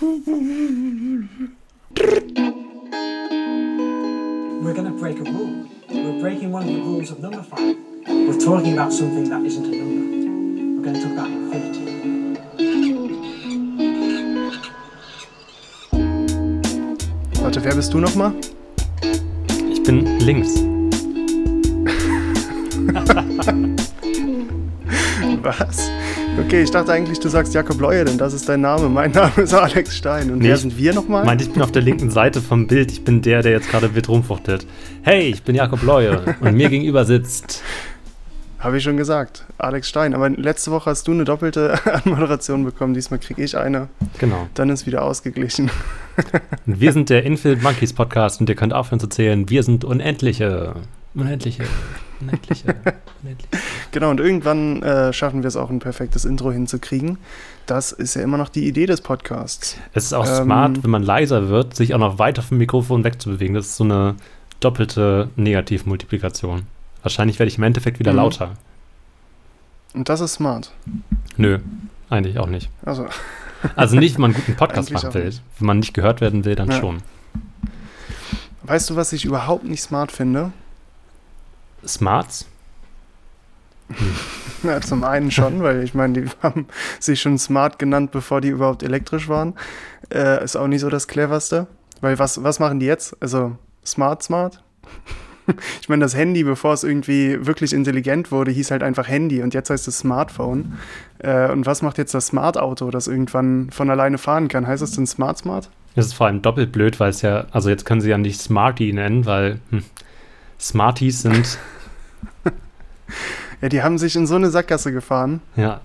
We're going to break a rule. We're breaking one of the rules of number five. We're talking about something that isn't a number. We're going to talk about infinity. Warte, wer bist du nochmal? Ich bin links. Was? Okay, ich dachte eigentlich, du sagst Jakob Leue, denn das ist dein Name. Mein Name ist Alex Stein. Und Nee, wer sind wir nochmal? Meinte, ich bin auf der linken Seite vom Bild. Ich bin der, der jetzt gerade wild rumfuchtelt. Hey, ich bin Jakob Leue und mir gegenüber sitzt. Habe ich schon gesagt. Alex Stein. Aber letzte Woche hast du eine doppelte Anmoderation bekommen. Diesmal kriege ich eine. Genau. Dann ist wieder ausgeglichen. Und wir sind der Infield Monkeys Podcast und ihr könnt aufhören zu zählen. Wir sind Unendliche. Unendliche. Unendliche. Unendliche. Genau, und irgendwann äh, schaffen wir es auch, ein perfektes Intro hinzukriegen. Das ist ja immer noch die Idee des Podcasts. Es ist auch Ähm. smart, wenn man leiser wird, sich auch noch weiter vom Mikrofon wegzubewegen. Das ist so eine doppelte Negativmultiplikation. Wahrscheinlich werde ich im Endeffekt wieder Mhm. lauter. Und das ist smart. Nö, eigentlich auch nicht. Also, Also nicht, wenn man einen guten Podcast Eigentlich machen will. nicht. Wenn man nicht gehört werden will, dann Ja. schon. weißt du, was ich überhaupt nicht smart finde? Smarts? Ja, zum einen schon, weil ich meine, die haben sich schon smart genannt, bevor die überhaupt elektrisch waren. Äh, ist auch nicht so das cleverste. Weil was, was machen die jetzt? Also smart, smart? Ich meine, das Handy, bevor es irgendwie wirklich intelligent wurde, hieß halt einfach Handy und jetzt heißt es Smartphone. Äh, und was macht jetzt das Smart-Auto, das irgendwann von alleine fahren kann? Heißt es denn Smart Smart? Das ist vor allem doppelt blöd, weil es ja, also jetzt können sie ja nicht Smarty nennen, weil hm, Smarties sind, Ja, die haben sich in so eine Sackgasse gefahren. ja,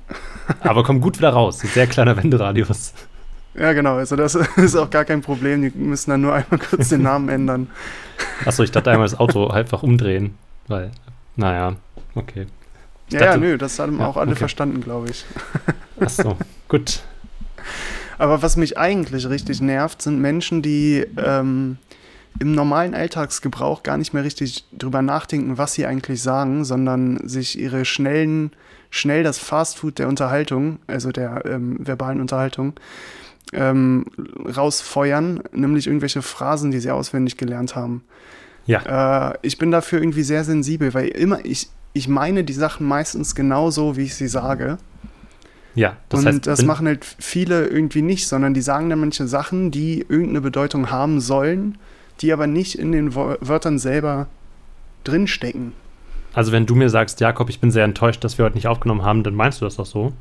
aber kommen gut wieder raus. Sehr kleiner Wenderadius. Ja, genau. Also das ist auch gar kein Problem. Die müssen dann nur einmal kurz den Namen ändern. Achso, ich dachte einmal das Auto einfach umdrehen, weil, naja, okay. Ja, dachte- ja, nö, das haben Ja, auch alle okay. verstanden, glaube ich. Achso, gut. Aber was mich eigentlich richtig nervt, sind Menschen, die ähm, im normalen Alltagsgebrauch gar nicht mehr richtig drüber nachdenken, was sie eigentlich sagen, sondern sich ihre schnellen, schnell das Fastfood der Unterhaltung, also der ähm, verbalen Unterhaltung, ähm, rausfeuern, nämlich irgendwelche Phrasen, die sie auswendig gelernt haben. Ja, Äh, ich bin dafür irgendwie sehr sensibel, weil immer ich, ich meine die Sachen meistens genauso, wie ich sie sage. ja, das und heißt, das machen halt viele irgendwie nicht, sondern die sagen dann manche Sachen, die irgendeine Bedeutung haben sollen, die aber nicht in den Wörtern selber drinstecken. also wenn du mir sagst, Jakob, ich bin sehr enttäuscht, dass wir heute nicht aufgenommen haben, dann meinst du das doch so?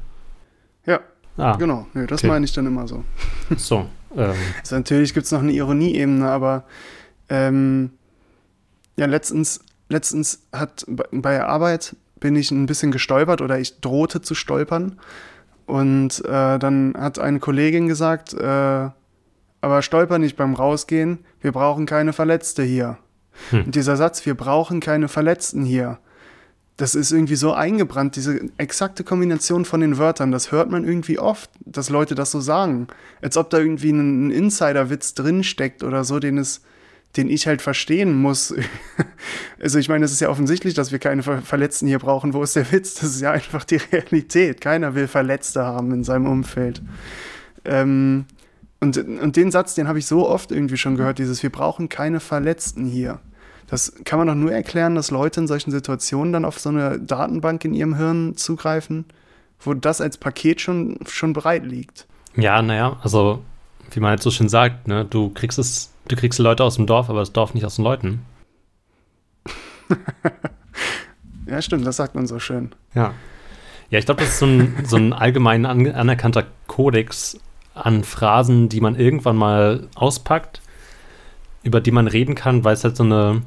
Ja, Ah, genau. Nö, das okay. meine ich dann immer so. so. Ähm, Also natürlich gibt es noch eine Ironieebene, aber ähm, ja, letztens, letztens hat bei- bei der Arbeit bin ich ein bisschen gestolpert oder ich drohte zu stolpern. Und äh, dann hat eine Kollegin gesagt, äh, aber stolper nicht beim Rausgehen, wir brauchen keine Verletzte hier. Hm. Und dieser Satz, wir brauchen keine Verletzten hier, das ist irgendwie so eingebrannt, diese exakte Kombination von den Wörtern, das hört man irgendwie oft, dass Leute das so sagen. Als ob da irgendwie ein, ein Insider-Witz drinsteckt oder so, den es, den ich halt verstehen muss. also ich meine, es ist ja offensichtlich, dass wir keine Ver Verletzten hier brauchen. Wo ist der Witz? Das ist ja einfach die Realität. Keiner will Verletzte haben in seinem Umfeld. Ähm, und, und den Satz, den habe ich so oft irgendwie schon gehört, dieses Wir brauchen keine Verletzten hier. Das kann man doch nur erklären, dass Leute in solchen Situationen dann auf so eine Datenbank in ihrem Hirn zugreifen, wo das als Paket schon, schon bereit liegt. ja, naja, also, wie man jetzt so schön sagt, ne, du kriegst es, du kriegst die Leute aus dem Dorf, aber das Dorf nicht aus den Leuten. Ja, stimmt, das sagt man so schön. Ja. Ja, ich glaube, das ist so ein, so ein allgemein an, anerkannter Kodex an Phrasen, die man irgendwann mal auspackt, über die man reden kann, weil es halt so eine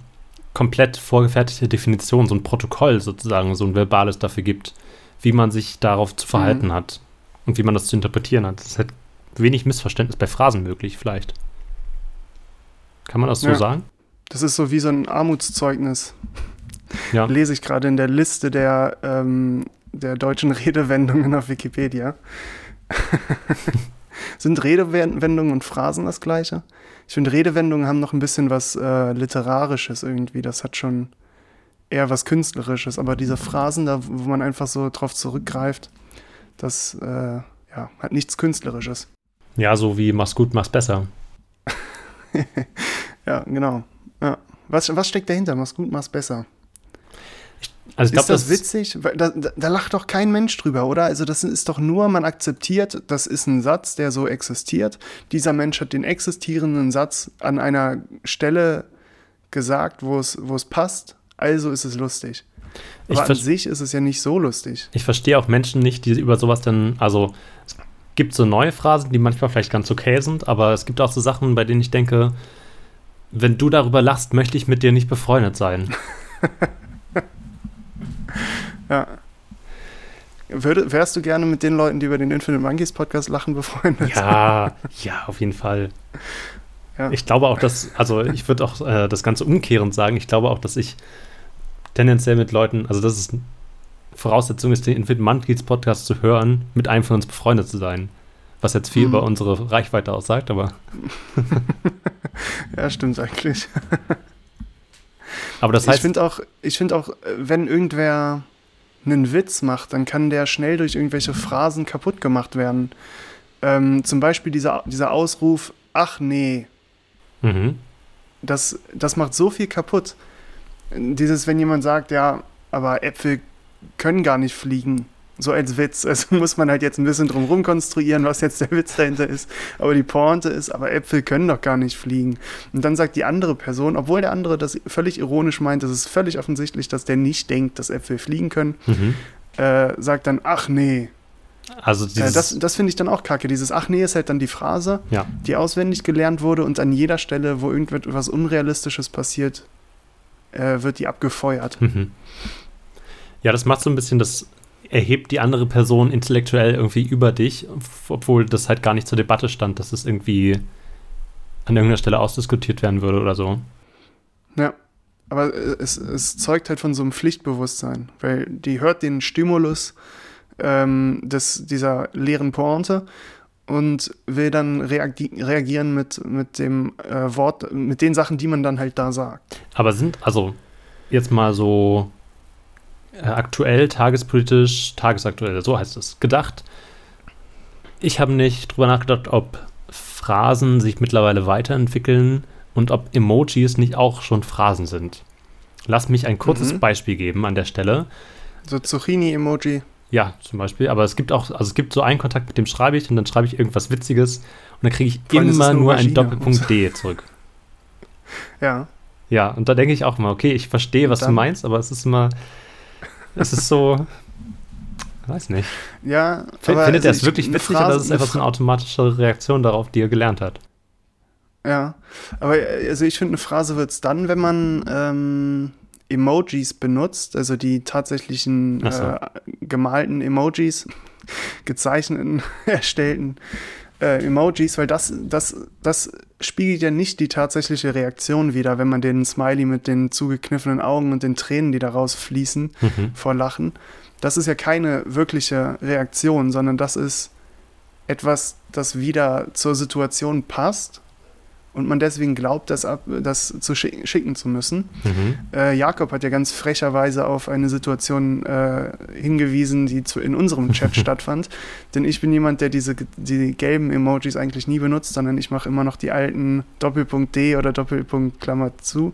komplett vorgefertigte Definition, so ein Protokoll sozusagen, so ein verbales dafür gibt, wie man sich darauf zu verhalten Mhm. hat und wie man das zu interpretieren hat. Es ist halt wenig Missverständnis bei Phrasen möglich, vielleicht. Kann man das so Ja. sagen? Das ist so wie so ein Armutszeugnis. Ja. Lese ich gerade in der Liste der, ähm, der deutschen Redewendungen auf Wikipedia. Sind Redewendungen und Phrasen das gleiche? Ich finde, Redewendungen haben noch ein bisschen was äh, Literarisches irgendwie. Das hat schon eher was Künstlerisches. Aber diese Phrasen, da, wo man einfach so drauf zurückgreift, das äh, ja, hat nichts Künstlerisches. Ja, so wie mach's gut, mach's besser. Ja, genau. Ja. Was, was steckt dahinter? Mach's gut, mach's besser. Also ich ist glaube, das, witzig? Da, da, da lacht doch kein Mensch drüber, oder? Also das ist doch nur, man akzeptiert, das ist ein Satz, der so existiert. Dieser Mensch hat den existierenden Satz an einer Stelle gesagt, wo es, wo es passt. Also ist es lustig. Ich Aber an sich ist es ja nicht so lustig. Ich verstehe auch Menschen nicht, die über sowas dann, also es gibt so neue Phrasen, die manchmal vielleicht ganz okay sind, aber es gibt auch so Sachen, bei denen ich denke, wenn du darüber lachst, möchte ich mit dir nicht befreundet sein. Ja. Würde, wärst du gerne mit den Leuten, die über den Infinite Monkeys Podcast lachen, befreundet? Ja, ja, auf jeden Fall. Ja. Ich glaube auch, dass, also ich würde auch äh, das Ganze umkehrend sagen, ich glaube auch, dass ich tendenziell mit Leuten, also das ist Voraussetzung ist, den Infinite Monkeys Podcast zu hören, mit einem von uns befreundet zu sein. Was jetzt viel Mhm. über unsere Reichweite aussagt, aber, Ja, stimmt eigentlich. Aber das ich heißt, finde auch, ich finde auch, äh, wenn irgendwer einen Witz macht, dann kann der schnell durch irgendwelche Phrasen kaputt gemacht werden. Ähm, zum Beispiel dieser, dieser Ausruf, ach nee, mhm. das, das macht so viel kaputt. Dieses, wenn jemand sagt, ja, aber Äpfel können gar nicht fliegen. So als Witz. Also muss man halt jetzt ein bisschen drum rum konstruieren, was jetzt der Witz dahinter ist. Aber die Pointe ist, aber Äpfel können doch gar nicht fliegen. Und dann sagt die andere Person, obwohl der andere das völlig ironisch meint, es ist völlig offensichtlich, dass der nicht denkt, dass Äpfel fliegen können, Mhm. äh, sagt dann, ach nee. Also Äh, dieses, das das finde ich dann auch kacke. Dieses ach nee ist halt dann die Phrase, ja. die auswendig gelernt wurde und an jeder Stelle, wo irgendetwas Unrealistisches passiert, äh, wird die abgefeuert. Mhm. Ja, das macht so ein bisschen, das erhebt die andere Person intellektuell irgendwie über dich, obwohl das halt gar nicht zur Debatte stand, dass es irgendwie an irgendeiner Stelle ausdiskutiert werden würde oder so. Ja. Aber es, es zeugt halt von so einem Pflichtbewusstsein, weil die hört den Stimulus ähm, des, dieser leeren Pointe und will dann reagi reagieren mit, mit dem äh, Wort, mit den Sachen, die man dann halt da sagt. Aber sind, also jetzt mal so äh, aktuell, tagespolitisch, tagesaktuell, so heißt es, gedacht. Ich habe nicht drüber nachgedacht, ob Phrasen sich mittlerweile weiterentwickeln und ob Emojis nicht auch schon Phrasen sind. Lass mich ein kurzes Mhm. Beispiel geben an der Stelle. So Zucchini-Emoji. Ja, zum Beispiel. Aber es gibt auch, also es gibt so einen Kontakt, mit dem schreibe ich und dann schreibe ich irgendwas Witziges und dann kriege ich Vor immer nur einen Aubergine. Doppelpunkt D zurück. Ja. Ja, und da denke ich auch mal, okay, ich verstehe, was du meinst, aber es ist immer, es ist so, weiß nicht. Ja, aber findet er also es wirklich witzig Phrase- oder ist es einfach so eine automatische Reaktion darauf, die er gelernt hat? Ja, aber äh, also ich finde, eine Phrase wird es dann, wenn man ähm, Emojis benutzt, also die tatsächlichen so. äh, gemalten Emojis, gezeichneten, erstellten äh, Emojis, weil das, das, das spiegelt ja nicht die tatsächliche Reaktion wider, wenn man den Smiley mit den zugekniffenen Augen und den Tränen, die daraus fließen, Mhm. vor Lachen. Das ist ja keine wirkliche Reaktion, sondern das ist etwas, das wieder zur Situation passt und man deswegen glaubt, das, ab, das zu schick, schicken zu müssen. Mhm. Äh, Jakob hat ja ganz frecherweise auf eine Situation äh, hingewiesen, die zu, in unserem Chat stattfand. Denn ich bin jemand, der diese die gelben Emojis eigentlich nie benutzt, sondern ich mache immer noch die alten Doppelpunkt D oder Doppelpunkt Klammer zu.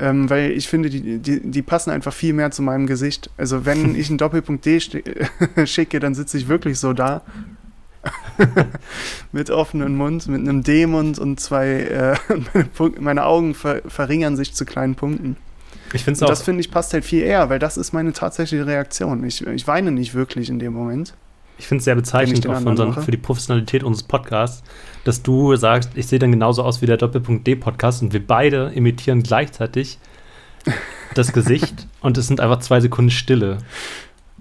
Ähm, weil ich finde, die, die, die passen einfach viel mehr zu meinem Gesicht. Also wenn ich einen Doppelpunkt D schicke, dann sitze ich wirklich so da. mit offenem Mund, mit einem D-Mund und zwei, äh, meine, meine Augen ver verringern sich zu kleinen Punkten. Ich Und auch, das finde ich passt halt viel eher, weil das ist meine tatsächliche Reaktion. Ich, ich weine nicht wirklich in dem Moment. ich finde es sehr bezeichnend auch unseren, für die Professionalität unseres Podcasts, dass du sagst, ich sehe dann genauso aus wie der Doppelpunkt D-Podcast und wir beide imitieren gleichzeitig das Gesicht und es sind einfach zwei Sekunden Stille.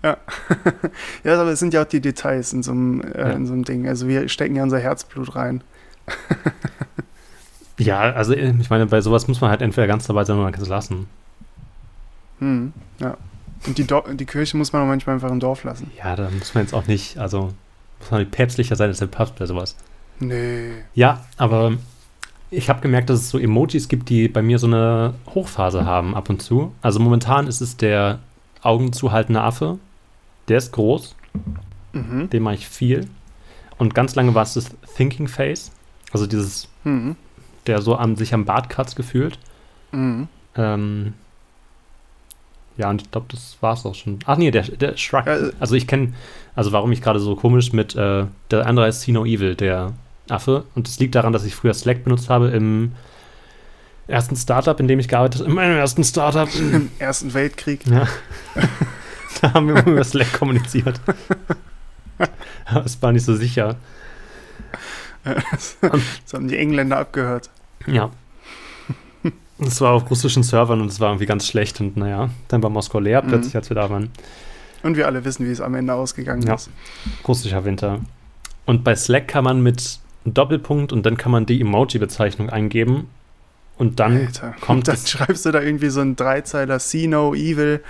Ja, aber es sind ja auch die Details in so einem, äh, Ja. in so einem Ding. Also wir stecken ja unser Herzblut rein. Ja, also äh, ich meine, bei sowas muss man halt entweder ganz dabei sein oder man kann es lassen. Hm, ja. Und die, Do die Kirche muss man auch manchmal einfach im Dorf lassen. Ja, da muss man jetzt auch nicht, also muss man nicht päpstlicher sein als der Papst bei sowas. Nee. Ja, aber ich habe gemerkt, dass es so Emojis gibt, die bei mir so eine Hochphase haben ab und zu. Also momentan ist es der Augen zuhaltende Affe. Der ist groß, Mhm. den mache ich viel. Und ganz lange war es das Thinking Face. Also dieses, Mhm. der so am, sich am Bart kratzt gefühlt. Mhm. Ähm, ja, und ich glaube, das war es auch schon. Ach nee, der, der Shrug. Äh, also ich kenne, also warum ich gerade so komisch mit, äh, der andere ist See No Evil, der Affe. Und das liegt daran, dass ich früher Slack benutzt habe im ersten Startup, in dem ich gearbeitet habe. In meinem ersten Startup. Im Ersten Weltkrieg. Ja. da haben wir über Slack kommuniziert. Es war nicht so sicher. Das haben die Engländer abgehört. Ja. Es war auf russischen Servern und es war irgendwie ganz schlecht. Und naja, dann war Moskau leer Mhm. plötzlich, als wir da waren. Und wir alle wissen, wie es am Ende ausgegangen Ja. ist. Russischer Winter. Und bei Slack kann man mit Doppelpunkt und dann kann man die Emoji-Bezeichnung eingeben. Und dann Alter. kommt und dann das- schreibst du da irgendwie so einen Dreizeiler See No Evil.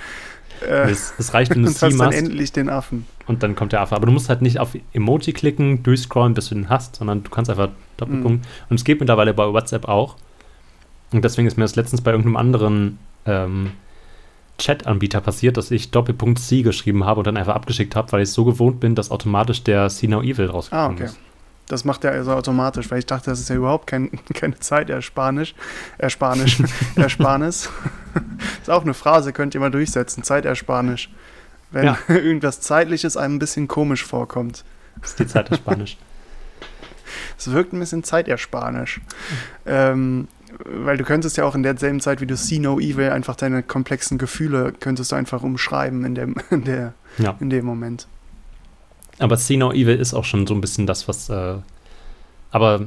Äh, es, es reicht, wenn du und hast dann endlich den Affen. und dann kommt der Affe. Aber du musst halt nicht auf Emoji klicken, durchscrollen, bis du den hast, sondern du kannst einfach Doppelpunkt. Mhm. Und es geht mittlerweile bei WhatsApp auch. Und deswegen ist mir das letztens bei irgendeinem anderen ähm, Chat-Anbieter passiert, dass ich Doppelpunkt C geschrieben habe und dann einfach abgeschickt habe, weil ich so gewohnt bin, dass automatisch der See No Evil Ah, rausgekommen okay. ist. Das macht er also automatisch, weil ich dachte, das ist ja überhaupt kein, keine Zeitersparnis. Ersparnis. Ersparnis. ist auch eine Phrase, könnt ihr mal durchsetzen. Zeitersparnis. Wenn Ja. irgendwas Zeitliches einem ein bisschen komisch vorkommt. Das ist die Zeit des Spanisch. Es wirkt ein bisschen zeitersparnisch. Ähm, weil du könntest ja auch in derselben Zeit, wie du See No Evil, einfach deine komplexen Gefühle könntest du einfach umschreiben in dem, in der, Ja. in dem Moment. Aber See No Evil ist auch schon so ein bisschen das, was. Äh, aber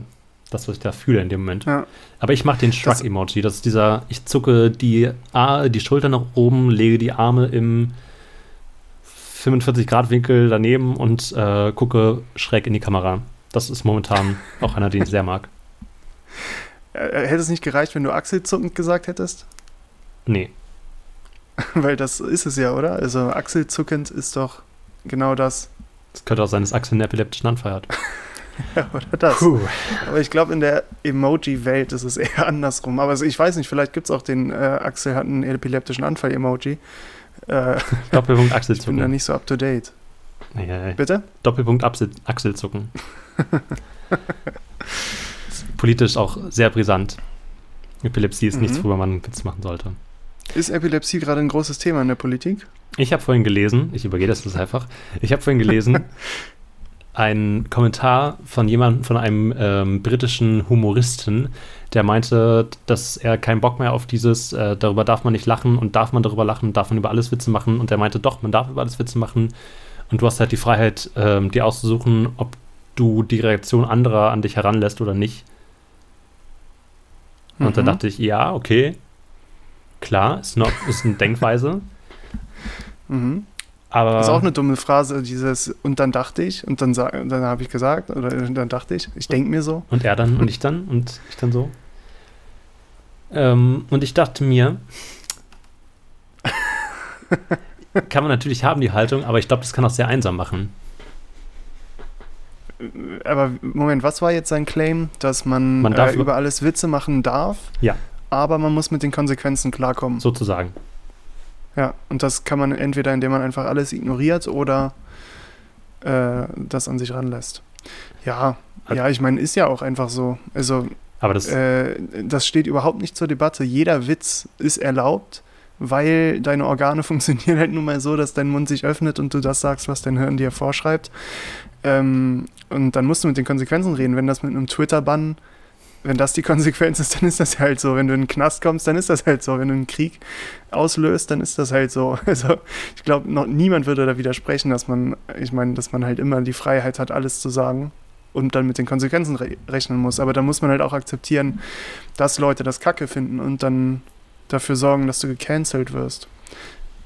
das, was ich da fühle in dem Moment. Ja. Aber ich mache den Shrug-Emoji. Das ist dieser, ich zucke die, A, die Schulter nach oben, lege die Arme im 45-Grad-Winkel daneben und äh, gucke schräg in die Kamera. Das ist momentan auch einer, den ich sehr mag. Hätte es nicht gereicht, wenn du achselzuckend gesagt hättest? Nee, Weil das ist es ja, oder? Also achselzuckend ist doch genau das. Das könnte auch sein, dass Axel einen epileptischen Anfall hat. Ja, oder das. Puh. Aber ich glaube, in der Emoji-Welt ist es eher andersrum. Aber also ich weiß nicht, vielleicht gibt es auch den äh, Axel hat einen epileptischen Anfall-Emoji. Äh, Doppelpunkt ich bin da nicht so up to date. Nee, nee, nee. Bitte? Doppelpunkt Achsel, Achselzucken. Politisch auch sehr brisant. Epilepsie ist nichts, Mhm. worüber man einen Witz machen sollte. Ist Epilepsie gerade ein großes Thema in der Politik? Ich habe vorhin gelesen, ich übergehe das jetzt einfach, ich habe vorhin gelesen, einen Kommentar von jemandem, von einem ähm, britischen Humoristen, der meinte, dass er keinen Bock mehr auf dieses, äh, darüber darf man nicht lachen und darf man darüber lachen, darf man über alles Witze machen. Und der meinte, doch, man darf über alles Witze machen. Und du hast halt die Freiheit, ähm, dir auszusuchen, ob du die Reaktion anderer an dich heranlässt oder nicht. Und dann Mhm. dachte ich, ja, okay, klar, ist, noch, ist eine Denkweise. Mhm. Aber Das ist auch eine dumme Phrase, dieses und dann dachte ich und dann, dann habe ich gesagt oder dann dachte ich, ich denke mir so. Und er dann und ich dann und ich dann so. Ähm, und ich dachte mir, kann man natürlich haben, die Haltung, aber ich glaube, das kann auch sehr einsam machen. Aber Moment, was war jetzt sein Claim? Dass man, Man äh, über alles Witze machen darf, Ja. Aber man muss mit den Konsequenzen klarkommen. Sozusagen. Ja, und das kann man entweder, indem man einfach alles ignoriert oder äh, das an sich ranlässt. Ja, Also- ja, ich meine, ist ja auch einfach so. Also, Aber das, äh, das steht überhaupt nicht zur Debatte. Jeder Witz ist erlaubt, weil deine Organe funktionieren halt nun mal so, dass dein Mund sich öffnet und du das sagst, was dein Hirn dir vorschreibt. Ähm, und dann musst du mit den Konsequenzen reden. Wenn das mit einem Twitter-Bann, wenn das die Konsequenz ist, dann ist das halt so. Wenn du in den Knast kommst, dann ist das halt so. Wenn du einen Krieg auslöst, dann ist das halt so. Also ich glaube, noch niemand würde da widersprechen, dass man, ich meine, dass man halt immer die Freiheit hat, alles zu sagen und dann mit den Konsequenzen re rechnen muss. Aber da muss man halt auch akzeptieren, dass Leute das Kacke finden und dann dafür sorgen, dass du gecancelt wirst.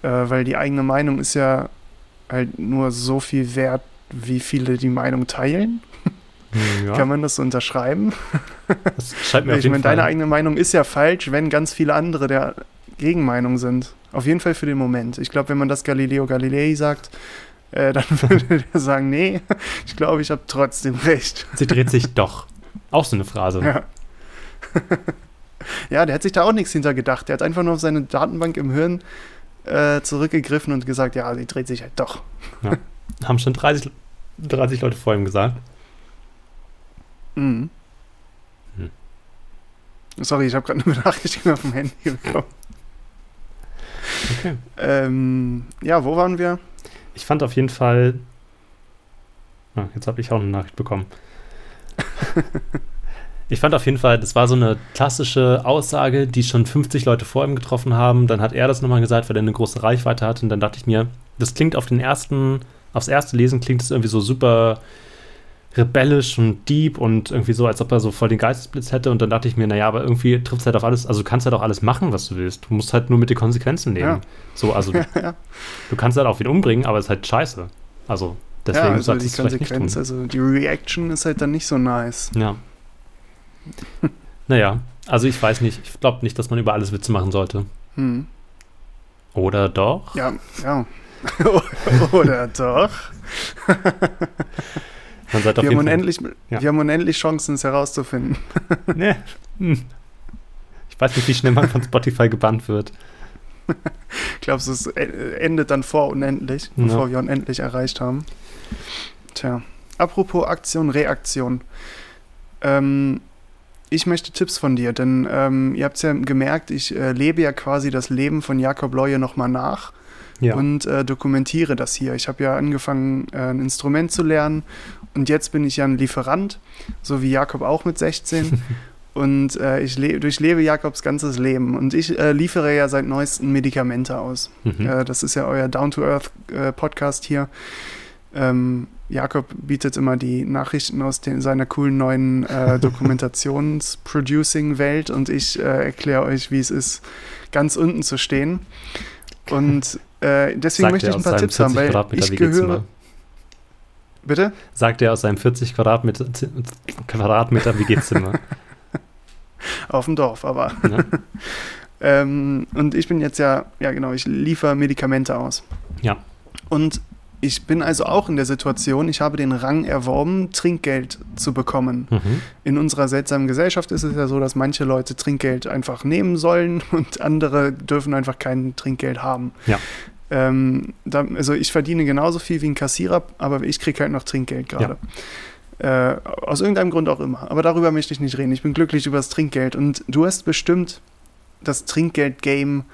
Äh, weil die eigene Meinung ist ja halt nur so viel wert, wie viele die Meinung teilen. ja, Kann man das so unterschreiben? das scheint mir auf ich jeden meine, Fall. deine eigene Meinung ist ja falsch, wenn ganz viele andere der Gegenmeinung sind. Auf jeden Fall für den Moment. Ich glaube, wenn man das Galileo Galilei sagt, äh, dann würde der sagen, nee, ich glaube, ich habe trotzdem recht. Sie dreht sich doch. Auch so eine Phrase. Ja. ja, der hat sich da auch nichts hintergedacht. Der hat einfach nur auf seine Datenbank im Hirn äh, zurückgegriffen und gesagt, ja, sie dreht sich halt doch. Haben schon 30, 30 Leute vor ihm gesagt. Mhm. Hm. Sorry, ich habe gerade eine Benachrichtigung auf dem Handy bekommen. Okay. Ähm, ja, wo waren wir? Ich fand auf jeden Fall. Ah, jetzt habe ich auch eine Nachricht bekommen. ich fand auf jeden Fall, das war so eine klassische Aussage, die schon 50 Leute vor ihm getroffen haben. Dann hat er das nochmal gesagt, weil er eine große Reichweite hat. Und dann dachte ich mir, das klingt auf den ersten, aufs erste Lesen klingt es irgendwie so super rebellisch und deep und irgendwie so, als ob er so voll den Geistesblitz hätte. Und dann dachte ich mir, naja, aber irgendwie trifft es halt auf alles, also du kannst halt auch alles machen, was du willst. Du musst halt nur mit den Konsequenzen nehmen. Ja. So, also du, ja, du kannst halt auch wieder umbringen, aber es ist halt scheiße. Also deswegen ja, also solltest die. Konsequenz, also die Reaction ist halt dann nicht so nice. Ja. naja, also ich weiß nicht, ich glaube nicht, dass man über alles Witze machen sollte. Hm. Oder doch? Ja, ja. Oder doch? Man sollte auf Wir haben, Fall. unendlich, Ja. wir haben unendlich Chancen, es herauszufinden. Nee. Hm. Ich weiß nicht, wie schnell man von Spotify gebannt wird. Glaubst du, es endet dann vor unendlich, Ja. bevor wir unendlich erreicht haben? Tja. Apropos Aktion, Reaktion. Ähm, ich möchte Tipps von dir, denn ähm, ihr habt es ja gemerkt, ich äh, lebe ja quasi das Leben von Jakob Leue nochmal nach Ja. und äh, dokumentiere das hier. Ich habe ja angefangen, äh, ein Instrument zu lernen und jetzt bin ich ja ein Lieferant, so wie Jakob auch mit 16. und äh, ich le durchlebe Jakobs ganzes Leben und ich äh, liefere ja seit neuestem Medikamente aus. Mhm. Äh, das ist ja euer Down-to-Earth-Podcast hier. Ähm, Jakob bietet immer die Nachrichten aus den, seiner coolen neuen äh, Dokumentations-Producing-Welt und ich äh, erkläre euch, wie es ist, ganz unten zu stehen. Und äh, deswegen Sagt möchte ich ein paar Tipps haben, 40 weil Quadratmeter ich WG-Zimmer. gehöre. Bitte? Sagt er aus seinem 40 Quadratmeter, Quadratmeter WG-Zimmer. Auf dem Dorf, aber. ne? Ähm, und ich bin jetzt ja, ja genau, ich liefere Medikamente aus. Ja. Und ich bin also auch in der Situation, ich habe den Rang erworben, Trinkgeld zu bekommen. Mhm. In unserer seltsamen Gesellschaft ist es ja so, dass manche Leute Trinkgeld einfach nehmen sollen und andere dürfen einfach kein Trinkgeld haben. Ja. Ähm, da, also ich verdiene genauso viel wie ein Kassierer, aber ich kriege halt noch Trinkgeld gerade. Äh, aus irgendeinem Grund auch immer. Aber darüber möchte ich nicht reden. Ich bin glücklich über das Trinkgeld. Und du hast bestimmt das Trinkgeld-Game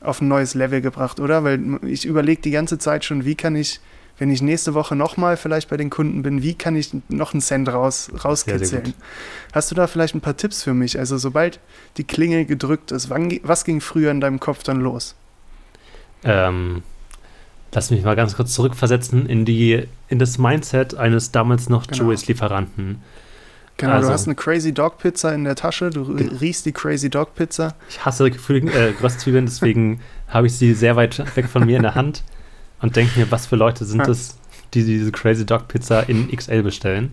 auf ein neues Level gebracht, oder? Weil ich überlege die ganze Zeit schon, wie kann ich, wenn ich nächste Woche nochmal vielleicht bei den Kunden bin, wie kann ich noch einen Cent raus, Sehr, sehr rauskitzeln? gut. Hast du da vielleicht ein paar Tipps für mich? Also sobald die Klingel gedrückt ist, wann, was ging früher in deinem Kopf dann los? Ähm, lass mich mal ganz kurz zurückversetzen in die in das Mindset eines damals noch Genau. Joey's-Lieferanten. Genau, Also- du hast eine Crazy Dog Pizza in der Tasche, du riechst die Crazy Dog Pizza. Ich hasse Früh- äh, Röstzwiebeln, deswegen habe ich sie sehr weit weg von mir in der Hand und denke mir, was für Leute sind das, die diese Crazy Dog Pizza in XL bestellen.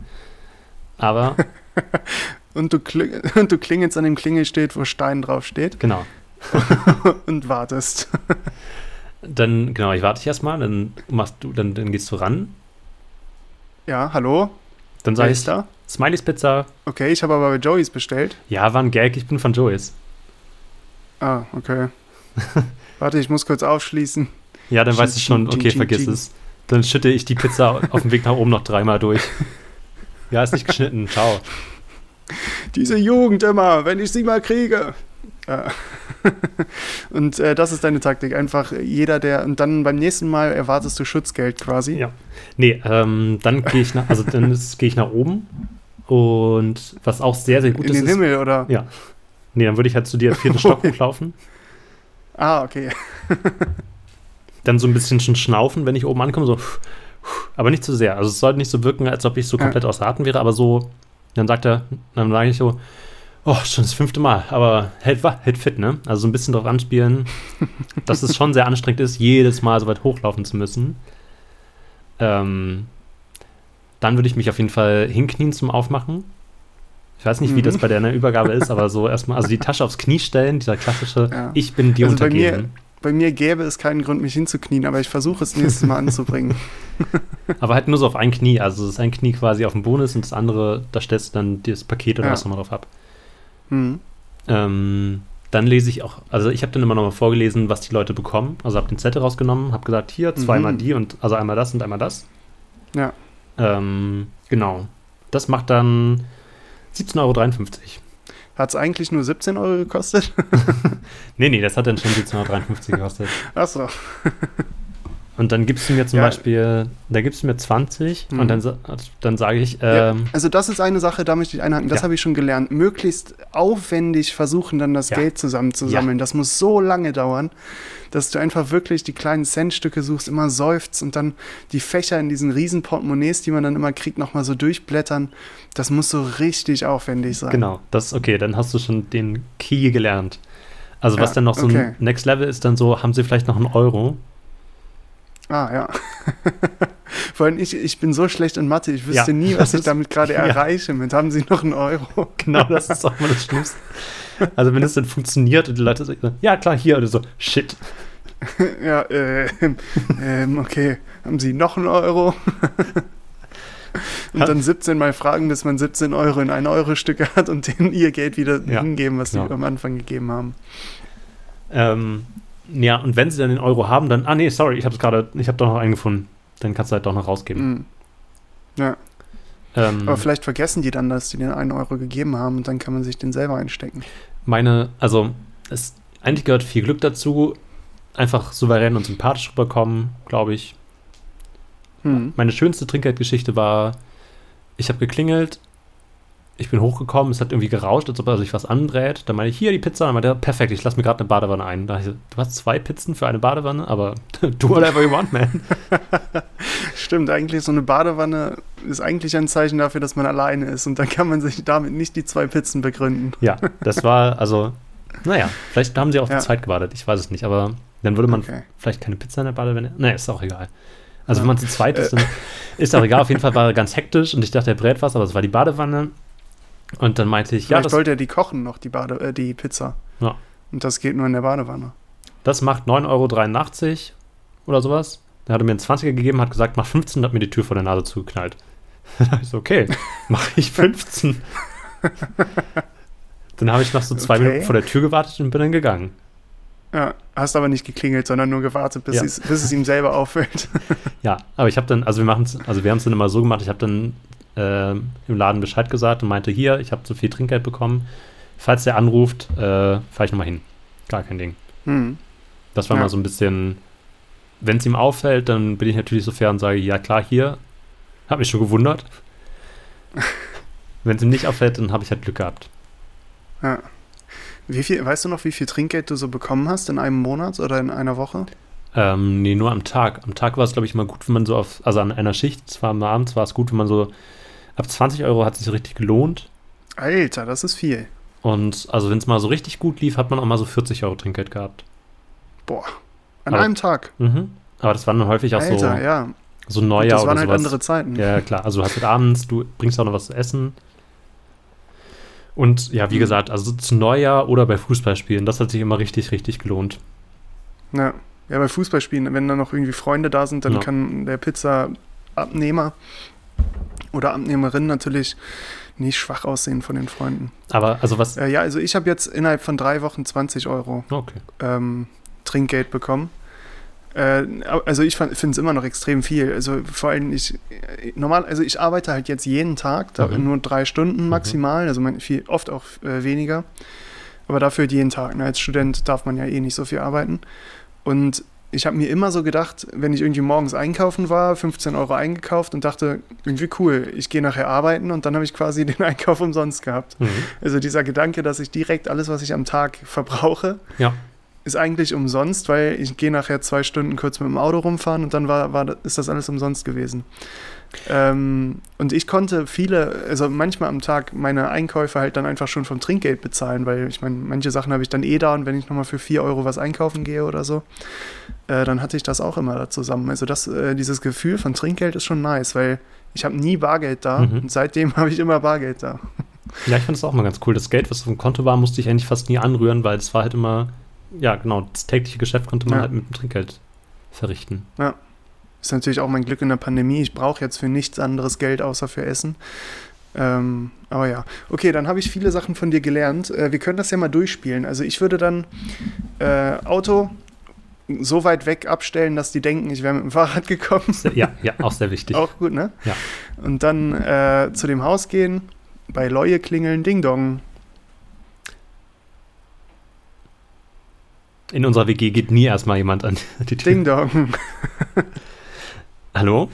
Aber Und du, kling und du klingelst an dem Klingelschild, wo Stein drauf steht genau, und wartest. Dann genau, ich warte ich erstmal, dann machst du, dann, dann gehst du ran, Ja, hallo? dann ist ich da? Smileys Pizza. Okay, ich habe aber bei Joey's bestellt. Ja, war ein Gag, ich bin von Joey's. Ah, okay. Warte, ich muss kurz aufschließen. Ja, dann weißt du schon, okay, vergiss es. Dann schütte ich die Pizza auf dem Weg nach oben noch dreimal durch. Ja, ist nicht geschnitten. Ciao. Diese Jugend immer, wenn ich sie mal kriege. Ja. und äh, das ist deine Taktik. Einfach jeder, der. Und dann beim nächsten Mal erwartest du Schutzgeld quasi. Ja. Nee, ähm, dann gehe ich nach, also dann gehe ich nach oben. Und was auch sehr, sehr gut In ist, den ist, Himmel, oder? Ja. nee, dann würde ich halt zu dir vierten Stock hochlaufen. Ah, okay. Dann so ein bisschen schon schnaufen, wenn ich oben ankomme, so. Aber nicht zu sehr. Also es sollte nicht so wirken, als ob ich so Ja. komplett außer Atem wäre, aber so, dann sagt er, dann sage ich so, oh, schon das fünfte Mal, aber hält, hält fit, ne? Also so ein bisschen drauf anspielen, dass es schon sehr anstrengend ist, jedes Mal so weit hochlaufen zu müssen. Ähm, dann würde ich mich auf jeden Fall hinknien zum Aufmachen. Ich weiß nicht, wie Mhm. das bei der Übergabe ist, aber so erstmal, also die Tasche aufs Knie stellen, dieser klassische, Ja. ich bin dir Also bei mir- untergeben. Bei mir gäbe es keinen Grund, mich hinzuknien, aber ich versuche es nächstes Mal anzubringen. Aber halt nur so auf ein Knie. Also das ein Knie quasi auf dem Boden ist und das andere, da stellst du dann das Paket oder Ja. was nochmal drauf ab. Hm. Ähm, dann lese ich auch, also ich habe dann immer nochmal vorgelesen, was die Leute bekommen. Also habe den Zettel rausgenommen, habe gesagt, hier zweimal Mhm. die und also einmal das und einmal das. Ja. Ähm, genau. Das macht dann 17,53 Euro. Hat es eigentlich nur 17 Euro gekostet? Nee, nee, das hat dann schon 17,53 Euro gekostet. Achso. Und dann gibst du mir zum Ja. Beispiel, da gibst du mir 20 Mhm. und dann, sa- dann sage ich, Ja, ähm, also das ist eine Sache, da möchte ich einhaken. Das Ja. habe ich schon gelernt. Möglichst aufwendig versuchen, dann das Ja. Geld zusammenzusammeln. Das muss so lange dauern, dass du einfach wirklich die kleinen Centstücke suchst, immer seufzt und dann die Fächer in diesen riesen Portemonnaies, die man dann immer kriegt, nochmal so durchblättern. Das muss so richtig aufwendig sein. genau, das, okay, dann hast du schon den Key gelernt. Also was Ja, dann noch so okay. ein Next Level ist, dann so, haben sie vielleicht noch einen Euro? Ah, ja. Vor allem ich, ich bin so schlecht in Mathe, ich wüsste Ja, nie, was ich ist- damit gerade ja. erreiche. Mit haben Sie noch einen Euro? Genau, das ist auch mal das Schlimmste. Also wenn es dann funktioniert und die Leute sagen, ja klar, hier, oder so, shit. ja, äh, ähm, okay. Haben Sie noch einen Euro? und dann 17 Mal fragen, bis man 17 Euro in 1-Euro-Stücke hat und denen ihr Geld wieder Ja. hingeben, was sie Ja. am Anfang gegeben haben. Ähm, ja, und wenn sie dann den Euro haben, dann, ah nee, sorry, ich habe es gerade, ich habe doch noch einen gefunden. Dann kannst du halt doch noch rausgeben. Mhm. Ja, Ähm, aber vielleicht vergessen die dann, dass die den 1 Euro gegeben haben und dann kann man sich den selber einstecken. meine, also es eigentlich gehört viel Glück dazu. Einfach souverän und sympathisch rüberkommen, glaube ich. Hm. Meine schönste Trinkgeldgeschichte war, ich habe geklingelt, ich bin hochgekommen, es hat irgendwie gerauscht, als ob er sich was anbrät. Dann meine ich, hier die Pizza. Dann meinte er, perfekt, ich lasse mir gerade eine Badewanne ein. Da ich, so, du hast zwei Pizzen für eine Badewanne, aber do whatever you want, man. Stimmt, eigentlich so eine Badewanne ist eigentlich ein Zeichen dafür, dass man alleine ist und dann kann man sich damit nicht die zwei Pizzen begründen. Ja, das war, also, naja, vielleicht haben sie auch Ja. zu zweit gewartet, ich weiß es nicht, aber dann würde man Okay. vielleicht keine Pizza in der Badewanne. Nee, ist auch egal. Also, Ja. wenn man zu zweit ist, dann ist auch egal. Auf jeden Fall war er ganz hektisch und ich dachte, er brät was, aber es war die Badewanne. Und dann meinte ich, ja, Vielleicht wollte er die kochen noch, die, Bade, äh, die Pizza. Ja. Und das geht nur in der Badewanne. das macht 9,83 Euro oder sowas. Dann hat er mir einen 20er gegeben, hat gesagt, mach 15 und hat mir die Tür vor der Nase zugeknallt. Dann dachte ich so, okay, mache ich 15. dann habe ich noch so zwei Okay. Minuten vor der Tür gewartet und bin dann gegangen. Ja, hast aber nicht geklingelt, sondern nur gewartet, bis, Ja. es, bis es ihm selber auffällt. Ja, aber ich habe dann, also wir machen also wir haben es dann immer so gemacht, ich habe dann äh, im Laden Bescheid gesagt und meinte, hier, ich habe zu viel Trinkgeld bekommen. Falls der anruft, äh, fahre ich nochmal hin. Gar kein Ding. Hm. Das war Ja. mal so ein bisschen, wenn es ihm auffällt, dann bin ich natürlich so fair und sage, ja klar, hier. Hab mich schon gewundert. wenn es ihm nicht auffällt, dann habe ich halt Glück gehabt. Ja. Wie viel, weißt du noch, wie viel Trinkgeld du so bekommen hast in einem Monat oder in einer Woche? Ähm, nee, nur am Tag. Am Tag war es, glaube ich, mal gut, wenn man so auf, also an einer Schicht, zwar am Abend war es gut, wenn man so, ab 20 Euro hat es sich richtig gelohnt. Alter, das ist viel. Und also wenn es mal so richtig gut lief, hat man auch mal so 40 Euro Trinkgeld gehabt. Boah. An Aber- einem Tag. Mhm. Aber das waren dann häufig auch Alter, so, ja. so Neujahr das waren oder halt sowas. andere Zeiten. Ja, klar. Also du hast halt abends, du bringst auch noch was zu essen. Und ja, wie Mhm. gesagt, also zu Neujahr oder bei Fußballspielen, das hat sich immer richtig, richtig gelohnt. Ja. ja, bei Fußballspielen, wenn da noch irgendwie Freunde da sind, dann Ja. kann der Pizza-Abnehmer oder Abnehmerin natürlich nicht schwach aussehen von den Freunden. Aber also was. Äh, ja, also ich habe jetzt innerhalb von drei Wochen 20 Euro Okay. ähm, Trinkgeld bekommen. Äh, also ich finde es immer noch extrem viel. Also vor allem ich äh, normal, also ich arbeite halt jetzt jeden Tag, da Mhm. nur drei Stunden Mhm. maximal, also mein, viel, oft auch äh, weniger. Aber dafür jeden Tag. Ne? Als Student darf man ja eh nicht so viel arbeiten. Und ich habe mir immer so gedacht, wenn ich irgendwie morgens einkaufen war, 15 Euro eingekauft und dachte, irgendwie cool, ich gehe nachher arbeiten und dann habe ich quasi den Einkauf umsonst gehabt. Mhm. Also dieser Gedanke, dass ich direkt alles, was ich am Tag verbrauche, Ja. ist eigentlich umsonst, weil ich gehe nachher zwei Stunden kurz mit dem Auto rumfahren und dann war, war, ist das alles umsonst gewesen. Ähm, und ich konnte viele, also manchmal am Tag meine Einkäufe halt dann einfach schon vom Trinkgeld bezahlen, weil ich meine, manche Sachen habe ich dann eh da und wenn ich nochmal für 4 Euro was einkaufen gehe oder so, äh, dann hatte ich das auch immer da zusammen. Also das, äh, dieses Gefühl von Trinkgeld ist schon nice, weil ich habe nie Bargeld da Mhm. und seitdem habe ich immer Bargeld da. Ja, ich fand es auch mal ganz cool. Das Geld, was auf dem Konto war, musste ich eigentlich fast nie anrühren, weil es war halt immer, ja, genau, das tägliche Geschäft konnte man Ja. halt mit dem Trinkgeld verrichten. Ist natürlich auch mein Glück in der Pandemie. Ich brauche jetzt für nichts anderes Geld außer für Essen. Ähm, aber ja, okay, dann habe ich viele Sachen von dir gelernt. Äh, wir können das ja mal durchspielen. Also ich würde dann äh, Auto so weit weg abstellen, dass die denken, ich wäre mit dem Fahrrad gekommen. Ja, ja, auch sehr wichtig. Auch gut, ne? Ja. Und dann äh, zu dem Haus gehen, Bei Leue klingeln Ding Dong. In unserer WG geht nie erstmal jemand an die Tür. Ding Dong. Hallo?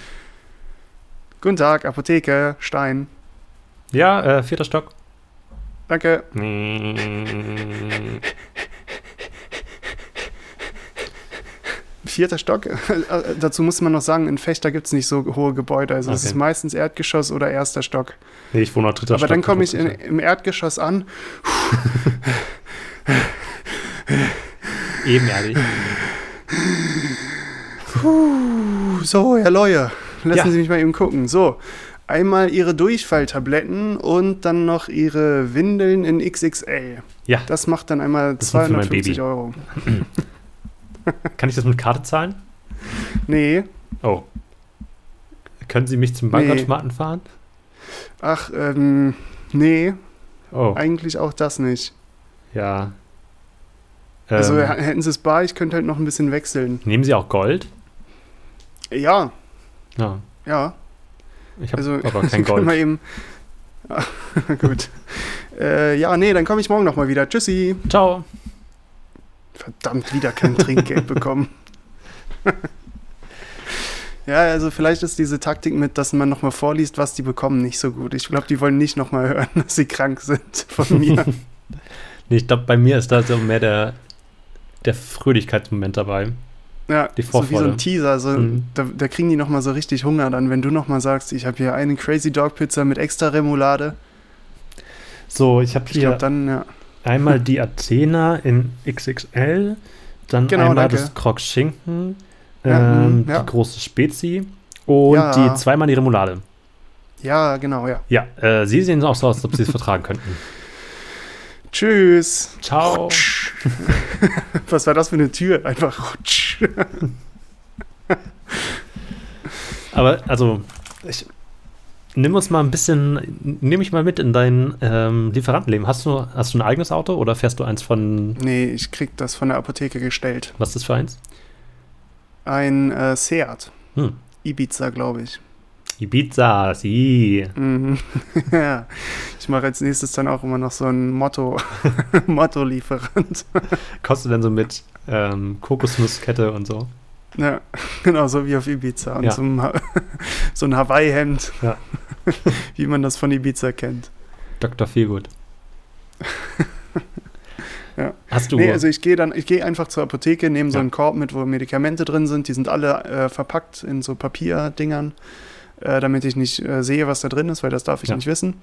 Guten Tag, Apotheke, Stein. Ja, äh, vierter Stock. Danke. Vierter Stock. Äh, dazu muss man noch sagen, in Fechter gibt es nicht so hohe Gebäude. Also es Okay. ist meistens Erdgeschoss oder erster Stock. Nee, ich wohne auf dritter Aber Stock. dann komme ich in, im Erdgeschoss an. Ebenerdig. Puh, so, Herr Leue, lassen Ja. Sie mich mal eben gucken. So, einmal Ihre Durchfalltabletten und dann noch Ihre Windeln in XXL. Ja, Das macht dann einmal Das sind für mein 250 Baby. Euro. kann ich das mit Karte zahlen? Nee, Oh. Können Sie mich zum Nee. Bankautomaten fahren? ach, ähm, nee, Oh, eigentlich auch das nicht. ja. Also Ähm, hätten Sie es bar, ich könnte halt noch ein bisschen wechseln. nehmen Sie auch Gold? Ja, Ja, ja. ich habe Also, aber kein Gold. Mal eben. Ah, gut. Äh, ja, nee, dann komme ich morgen nochmal wieder. Tschüssi. Ciao. Verdammt, wieder kein Trinkgeld bekommen. ja, also vielleicht ist diese Taktik mit, dass man nochmal vorliest, was die bekommen, nicht so gut. Ich glaube, die wollen nicht nochmal hören, dass sie krank sind von mir. Nee, ich glaube, bei mir ist da so mehr der, der Fröhlichkeitsmoment dabei. Ja, Die so wie so Vorfreude. ein Teaser. So, Mhm. da, da kriegen die nochmal so richtig Hunger dann, wenn du nochmal sagst, ich habe hier eine Crazy Dog Pizza mit extra Remoulade. So, ich habe hier glaube dann, ja. einmal die Athena in XXL, dann Genau, einmal danke. das Croc Schinken, Ja, ähm, mhm, ja. die große Spezi und die zweimal die Remoulade. Ja, genau, ja. Ja, äh, sie sehen auch so aus, als ob sie es vertragen könnten. Tschüss. Ciao. Was war das für eine Tür? Einfach rutsch. Aber also, ich nimm uns mal ein bisschen, nimm mich mal mit in dein ähm, Lieferantenleben. Hast du, hast du ein eigenes Auto oder fährst du eins von, Nee, ich krieg das von der Apotheke gestellt. was ist das für eins? Ein äh, Seat. Hm. Ibiza, glaube ich. Ibiza, sie. Mhm. ja. Ich mache als nächstes dann auch immer noch so ein Motto, Motto-Lieferant. Kostet denn so mit ähm, Kokosnusskette und so? ja, genau, so wie auf Ibiza. Und Ja. so ein, Ha- so ein Hawaii-Hemd, Ja. wie man das von Ibiza kennt. Dr. Feelgood. Ja. Hast du. Nee, also ich gehe dann, ich gehe einfach zur Apotheke, nehme so Ja. einen Korb mit, wo Medikamente drin sind. Die sind alle äh, verpackt in so Papierdingern, äh, damit ich nicht äh, sehe, was da drin ist, weil das darf ich Ja. nicht wissen.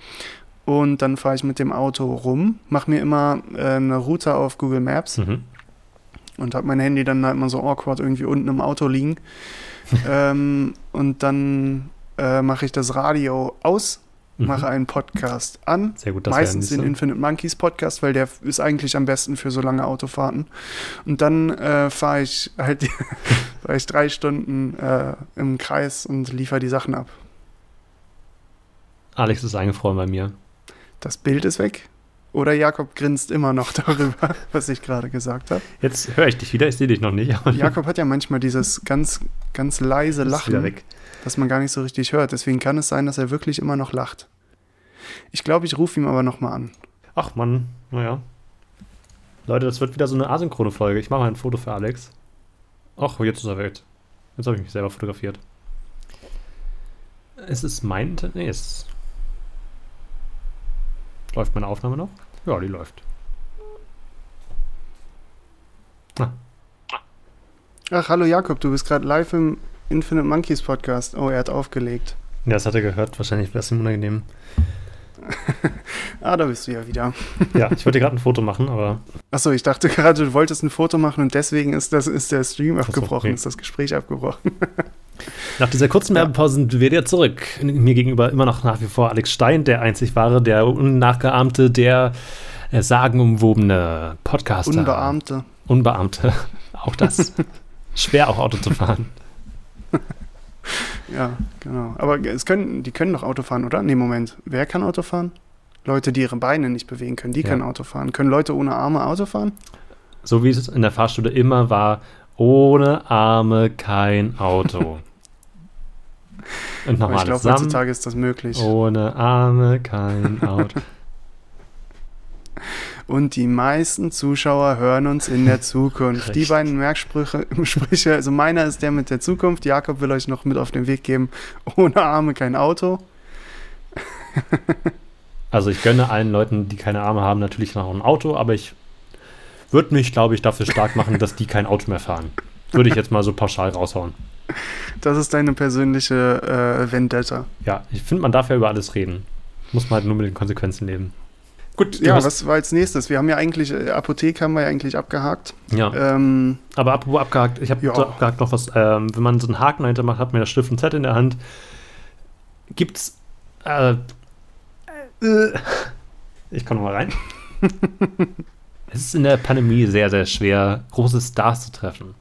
Und dann fahre ich mit dem Auto rum, mache mir immer äh, eine Route auf Google Maps mhm. und habe mein Handy dann halt immer so awkward irgendwie unten im Auto liegen. ähm, und dann äh, mache ich das Radio aus, Mhm. mache einen Podcast an Sehr gut, das Meistens den so. Infinite Monkeys Podcast, weil der ist eigentlich am besten für so lange Autofahrten. Und dann äh, fahre ich halt fahr ich drei Stunden äh, im Kreis und liefere die Sachen ab. Alex ist eingefroren bei mir. Das Bild ist weg. Oder Jakob grinst immer noch darüber, was ich gerade gesagt habe. Jetzt höre ich dich wieder, ich sehe dich noch nicht. Jakob hat ja manchmal dieses ganz, ganz leise ist Lachen, das man gar nicht so richtig hört. Deswegen kann es sein, dass er wirklich immer noch lacht. Ich glaube, ich rufe ihm aber nochmal an. Ach Mann, naja. Leute, das wird wieder so eine asynchrone Folge. Ich mache mal ein Foto für Alex. Ach, jetzt ist er weg. Jetzt habe ich mich selber fotografiert. Ist es mein Internet? Nee, es Läuft meine Aufnahme noch? Ja, die läuft. Ach, hallo Jakob, du bist gerade live im Infinite Monkeys Podcast. Oh, er hat aufgelegt. Ja, das hat er gehört. Wahrscheinlich wäre es ihm unangenehm. Ah, da bist du ja wieder. Ja, ich wollte gerade ein Foto machen, aber Achso, ich dachte gerade, du wolltest ein Foto machen und deswegen ist, das, ist der Stream so, abgebrochen, nee. ist das Gespräch abgebrochen. nach dieser kurzen. Werbepause sind wir wieder zurück. Mir gegenüber immer noch nach wie vor Alex Stein, der einzig wahre, der unnachgeahmte, der äh, sagenumwobene Podcaster. Unbearmte. Unbeamte. Auch das. Schwer auch Auto zu fahren. Ja, genau. Aber es können, die können doch Auto fahren, oder? Nee, Moment. Wer kann Auto fahren? Leute, die ihre Beine nicht bewegen können, die Ja. können Auto fahren. Können Leute ohne Arme Auto fahren? So wie es in der Fahrstunde immer war, ohne Arme kein Auto. Und nochmal ich glaube, heutzutage ist das möglich. Ohne Arme kein Auto. Und die meisten Zuschauer hören uns in der Zukunft. Die beiden Merksprüche, Sprüche, also meiner ist der mit der Zukunft. Jakob will euch noch mit auf den Weg geben. Ohne Arme kein Auto. Also ich gönne allen Leuten, die keine Arme haben, natürlich noch ein Auto, aber ich würde mich, glaube ich, dafür stark machen, dass die kein Auto mehr fahren. Würde ich jetzt mal so pauschal raushauen. Das ist deine persönliche äh, Vendetta. Ja, ich finde, man darf ja über alles reden. Muss man halt nur mit den Konsequenzen leben. Gut, Ja, was war als nächstes? Wir haben ja eigentlich, äh, Apotheke haben wir ja eigentlich abgehakt. ja. Ähm, Aber apropos abgehakt, ich habe abgehakt noch was, ähm, wenn man so einen Haken dahinter macht, hat man das Stift und Zettel in der Hand. Gibt's, äh, äh, ich komme mal rein. es ist in der Pandemie sehr, sehr schwer, große Stars zu treffen.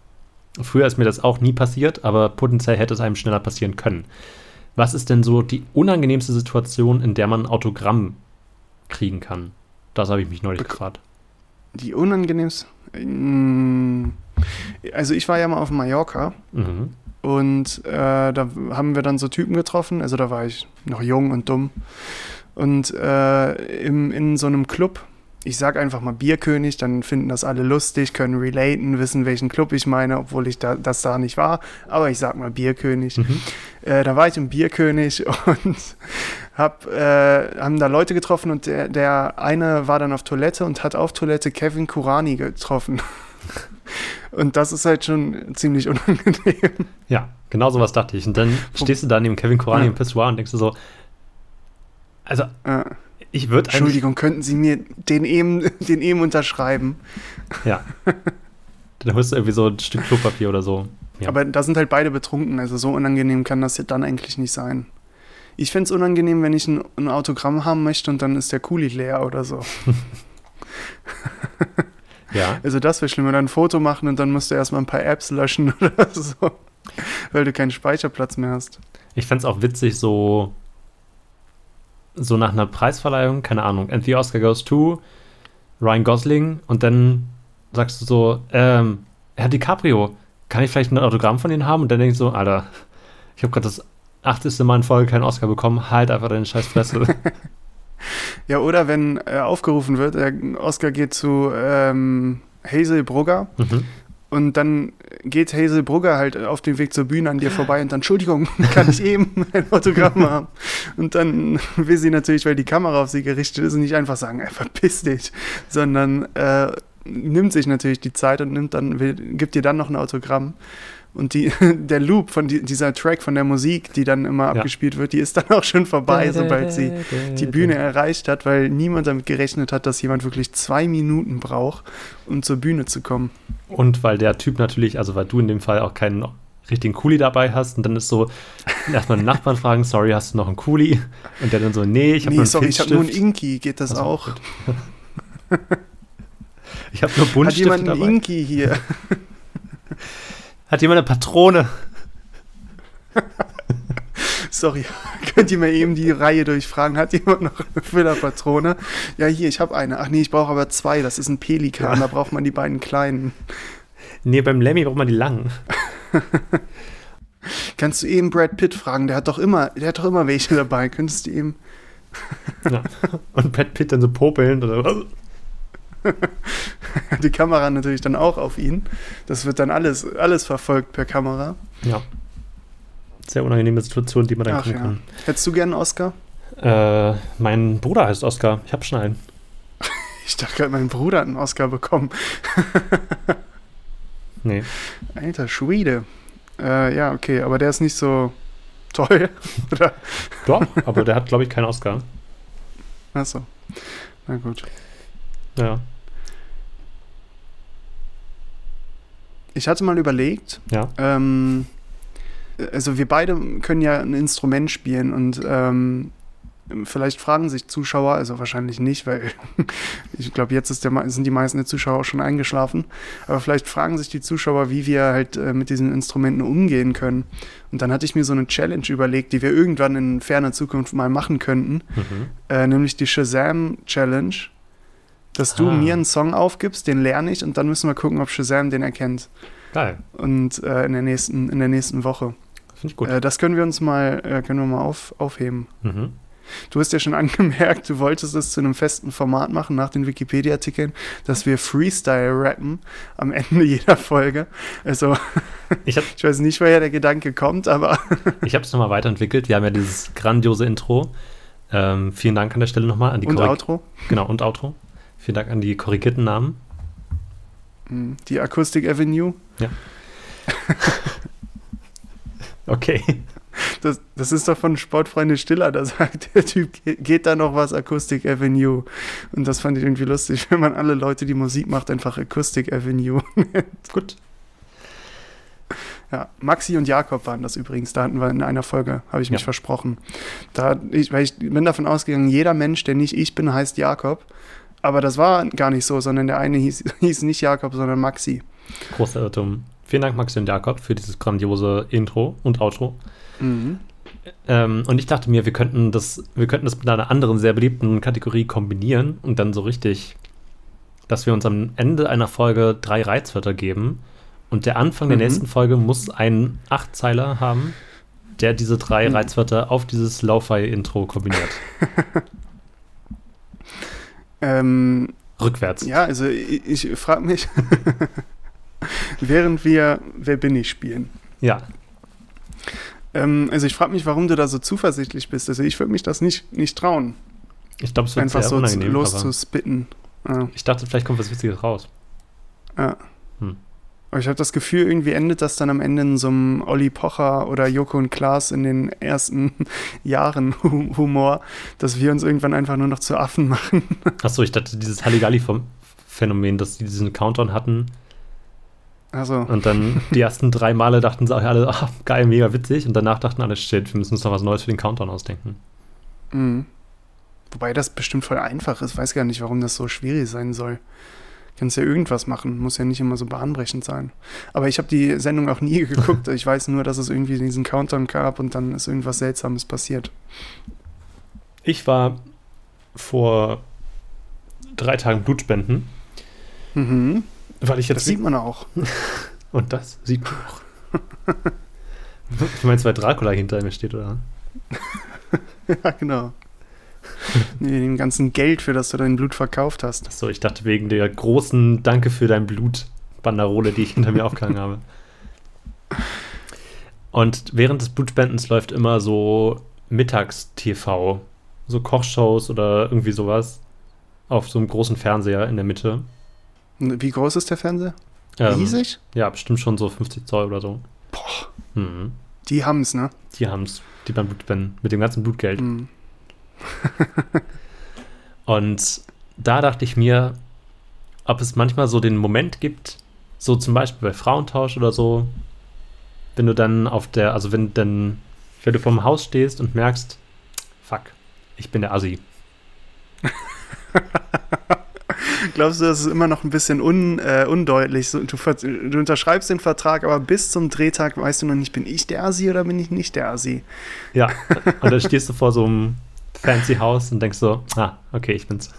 Früher ist mir das auch nie passiert, aber potenziell hätte es einem schneller passieren können. Was ist denn so die unangenehmste Situation, in der man ein Autogramm kriegen kann? Das habe ich mich neulich Bek- gefragt. die unangenehmste. Mm, Also ich war ja mal auf Mallorca Mhm. und äh, da haben wir dann so Typen getroffen. Also da war ich noch jung und dumm. Und äh, im, in so einem Club, ich sag einfach mal Bierkönig, dann finden das alle lustig, können relaten, wissen, welchen Club ich meine, obwohl ich da, das da nicht war. Aber ich sag mal Bierkönig. Mhm. Äh, da war ich im Bierkönig und hab, äh, haben da Leute getroffen und der, der eine war dann auf Toilette und hat auf Toilette Kevin Kurani getroffen. Und das ist halt schon ziemlich unangenehm. Ja, genau sowas dachte ich. Und dann stehst du da neben Kevin Korani Ja. im Pissoir und denkst du so, also Äh, ich würde Entschuldigung, könnten Sie mir den eben, den eben unterschreiben? ja, dann holst du irgendwie so ein Stück Klopapier oder so. Ja. Aber da sind halt beide betrunken, also so unangenehm kann das ja dann eigentlich nicht sein. Ich find's unangenehm, wenn ich ein, ein Autogramm haben möchte und dann ist der Kuli leer oder so. ja, Also das wäre schlimm, wenn du ein Foto machen und dann musst du erstmal ein paar Apps löschen oder so, weil du keinen Speicherplatz mehr hast. ich fände es auch witzig, so, so nach einer Preisverleihung, keine Ahnung, and the Oscar goes to Ryan Gosling und dann sagst du so, ähm, Herr DiCaprio, kann ich vielleicht ein Autogramm von Ihnen haben? Und dann denkst du so, Alter, ich habe gerade das achteste Mal in Folge keinen Oscar bekommen, halt einfach deine scheiß Fresse. Ja, oder wenn äh, aufgerufen wird, der Oscar geht zu ähm, Hazel Brugger mhm. Und dann geht Hazel Brugger halt auf dem Weg zur Bühne an dir vorbei und dann, Entschuldigung, kann ich eben ein Autogramm haben? Und dann will sie natürlich, weil die Kamera auf sie gerichtet ist, nicht einfach sagen, verpiss dich, sondern äh, nimmt sich natürlich die Zeit und nimmt dann, will, gibt dir dann noch ein Autogramm. Und die, der Loop von die, dieser Track von der Musik, die dann immer Ja. abgespielt wird, die ist dann auch schon vorbei, sobald sie die Bühne erreicht hat, weil niemand damit gerechnet hat, dass jemand wirklich zwei Minuten braucht, um zur Bühne zu kommen. Und weil der Typ natürlich, also weil du in dem Fall auch keinen richtigen Kuli dabei hast und dann ist so, erstmal den Nachbarn fragen, sorry, hast du noch einen Kuli? Und der dann so, nee, ich habe nee, nur einen sorry, ich habe nur einen. Inki, geht das Ach so, auch? Ich habe nur Hat Buntstifte jemand einen dabei. Inki hier? Hat jemand eine Patrone? Sorry, könnt ihr mir eben die Reihe durchfragen? Hat jemand noch eine Füllerpatrone? Ja, hier, ich habe eine. Ach nee, ich brauche aber zwei. Das ist ein Pelikan, Ja. da braucht man die beiden kleinen. Nee, beim Lemmy braucht man die langen. Kannst du eben Brad Pitt fragen? Der hat doch immer, der hat doch immer welche dabei. Könntest du eben. Ja. Und Brad Pitt dann so popelnd oder Die Kamera natürlich dann auch auf ihn. Das wird dann alles, alles verfolgt per Kamera. Ja. Sehr unangenehme Situation, die man dann Ach ja. Hättest du gern einen Oscar? kann. Äh, mein Bruder heißt Oskar. Ich habe schon einen. Ich dachte gerade, mein Bruder hat einen Oscar bekommen. Nee. Alter Schwede. Äh, ja, okay, aber der ist nicht so toll. Oder? Doch, aber der hat, glaube ich, keinen Oscar. Achso. Na gut. Ja. Ich hatte mal überlegt, Ja. ähm, also wir beide können ja ein Instrument spielen und ähm, vielleicht fragen sich Zuschauer, also wahrscheinlich nicht, weil ich glaube, jetzt der, sind die meisten der Zuschauer auch schon eingeschlafen, aber vielleicht fragen sich die Zuschauer, wie wir halt äh, mit diesen Instrumenten umgehen können. Und dann hatte ich mir so eine Challenge überlegt, die wir irgendwann in ferner Zukunft mal machen könnten, Mhm. äh, nämlich die Shazam Challenge. Dass du Ah. mir einen Song aufgibst, den lerne ich und dann müssen wir gucken, ob Shazam den erkennt. Geil. Und äh, in, der nächsten, in der nächsten Woche. Finde ich gut. Äh, das können wir uns mal, äh, können wir mal auf, aufheben. mhm. Du hast ja schon angemerkt, du wolltest es zu einem festen Format machen nach den Wikipedia-Artikeln, dass wir Freestyle rappen am Ende jeder Folge. Also, Ich habe ich weiß nicht, woher der Gedanke kommt, aber ich es nochmal weiterentwickelt. Wir haben ja dieses grandiose Intro. Ähm, vielen Dank an der Stelle nochmal an die und Outro. Genau, und Outro. Vielen Dank an die korrigierten Namen. Hm, Die Acoustic Avenue. Okay. Das, das ist doch von Sportfreunde Stiller, da sagt der Typ, "Ge- geht da noch was Acoustic Avenue? Und das fand ich irgendwie lustig, wenn man alle Leute, die Musik macht, einfach Acoustic Avenue. Gut. Ja, Maxi und Jakob waren das übrigens. Da hatten wir in einer Folge, habe ich mich Ja. versprochen. Da, ich, weil ich bin davon ausgegangen, jeder Mensch, der nicht ich bin, heißt Jakob. Aber das war gar nicht so, sondern der eine hieß, hieß nicht Jakob, sondern Maxi. Großer Irrtum. Vielen Dank, Maxi und Jakob, für dieses grandiose Intro und Outro. Mhm. Ähm, und ich dachte mir, wir könnten das, wir könnten das mit einer anderen sehr beliebten Kategorie kombinieren und dann so richtig, dass wir uns am Ende einer Folge drei Reizwörter geben. Und der Anfang der Mhm. nächsten Folge muss einen Achtzeiler haben, der diese drei Mhm. Reizwörter auf dieses Lo-Fi-Intro kombiniert. Ähm, Rückwärts. ja, also ich, ich frage mich, während wir Wer bin ich spielen. Ja. Ähm, also ich frage mich, warum du da so zuversichtlich bist. Also ich würde mich das nicht, nicht trauen, Ich glaube, es wird einfach so loszuspitten. Ja. ich dachte, vielleicht kommt was Witziges raus. Ja. Hm. Aber ich habe das Gefühl, irgendwie endet das dann am Ende in so einem Olli Pocher oder Joko und Klaas in den ersten Jahren Hu- Humor, dass wir uns irgendwann einfach nur noch zu Affen machen. Achso, ich dachte, dieses Halligalli-Phänomen, dass die diesen Countdown hatten Also, und dann die ersten drei Male dachten sie auch alle, ah, geil, mega witzig und danach dachten alle, shit, wir müssen uns noch was Neues für den Countdown ausdenken. mh. wobei das bestimmt voll einfach ist. Weiß gar nicht, warum das so schwierig sein soll. Kannst ja irgendwas machen, muss ja nicht immer so bahnbrechend sein. Aber ich habe die Sendung auch nie geguckt. Ich weiß nur, dass es irgendwie diesen Countdown gab und dann ist irgendwas Seltsames passiert. Ich war vor drei Tagen Blutspenden, Mhm. weil ich Das jetzt. sieht man auch. und das sieht man auch. ich meine, weil Dracula hinter mir steht, oder? Ja, genau. Nee, dem ganzen Geld, für das du dein Blut verkauft hast. Achso, ich dachte wegen der großen Danke für dein Blut Banderole, die ich hinter mir aufgehangen habe. Und während des Blutspendens läuft immer so Mittags-TV, so Kochshows oder irgendwie sowas auf so einem großen Fernseher in der Mitte. Wie groß ist der Fernseher? Ähm, Riesig? Ja, bestimmt schon so 50 Zoll oder so. Boah, Mhm. die haben's, ne? Die haben es, die beim Blutspenden, mit dem ganzen Blutgeld. Mhm. Und da dachte ich mir, ob es manchmal so den Moment gibt, so zum Beispiel bei Frauentausch oder so, wenn du dann auf der, also wenn dann, wenn du vorm Haus stehst und merkst, fuck, ich bin der Assi. Glaubst du, das ist immer noch ein bisschen un, äh, undeutlich? Du, du unterschreibst den Vertrag, aber bis zum Drehtag weißt du noch nicht, bin ich der Assi oder bin ich nicht der Assi? Ja, und dann stehst du vor so einem fancy Haus und denkst so, ah, okay, ich bin's.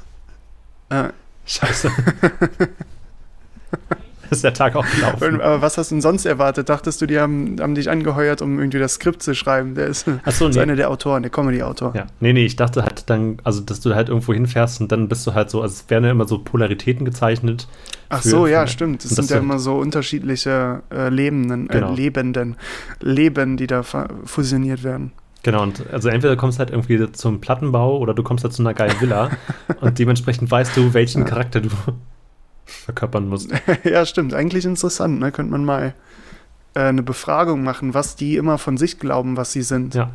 Äh, Scheiße. ist der Tag auch gelaufen. aber was hast du denn sonst erwartet? Dachtest du, die haben, haben dich angeheuert, um irgendwie das Skript zu schreiben? Der ist, Achso, ist nee. einer der Autoren, der Comedy-Autor. Ja, nee, nee, ich dachte halt dann, also dass du halt irgendwo hinfährst und dann bist du halt so, also es werden ja immer so Polaritäten gezeichnet. Ach für- so, ja, für- stimmt. Es und sind ja so- immer so unterschiedliche äh, Lebenden, äh, Genau. Lebenden, Leben, die da fusioniert werden. Genau, und also entweder kommst halt irgendwie zum Plattenbau oder du kommst halt zu einer geilen Villa und dementsprechend weißt du, welchen Charakter du verkörpern musst. ja, stimmt. Eigentlich interessant. Ne? Könnte man mal äh, eine Befragung machen, was die immer von sich glauben, was sie sind. Ja,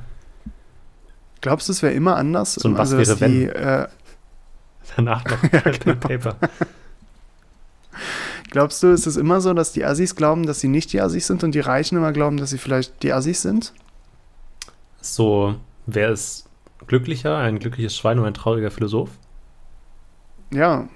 Glaubst du, es wäre immer anders? So ein Was also, dass wäre, die, äh, danach noch Pen and Paper. glaubst du, ist es immer so, dass die Assis glauben, dass sie nicht die Assis sind und die Reichen immer glauben, dass sie vielleicht die Assis sind? So, wer ist glücklicher? Ein glückliches Schwein oder ein trauriger Philosoph? Ja.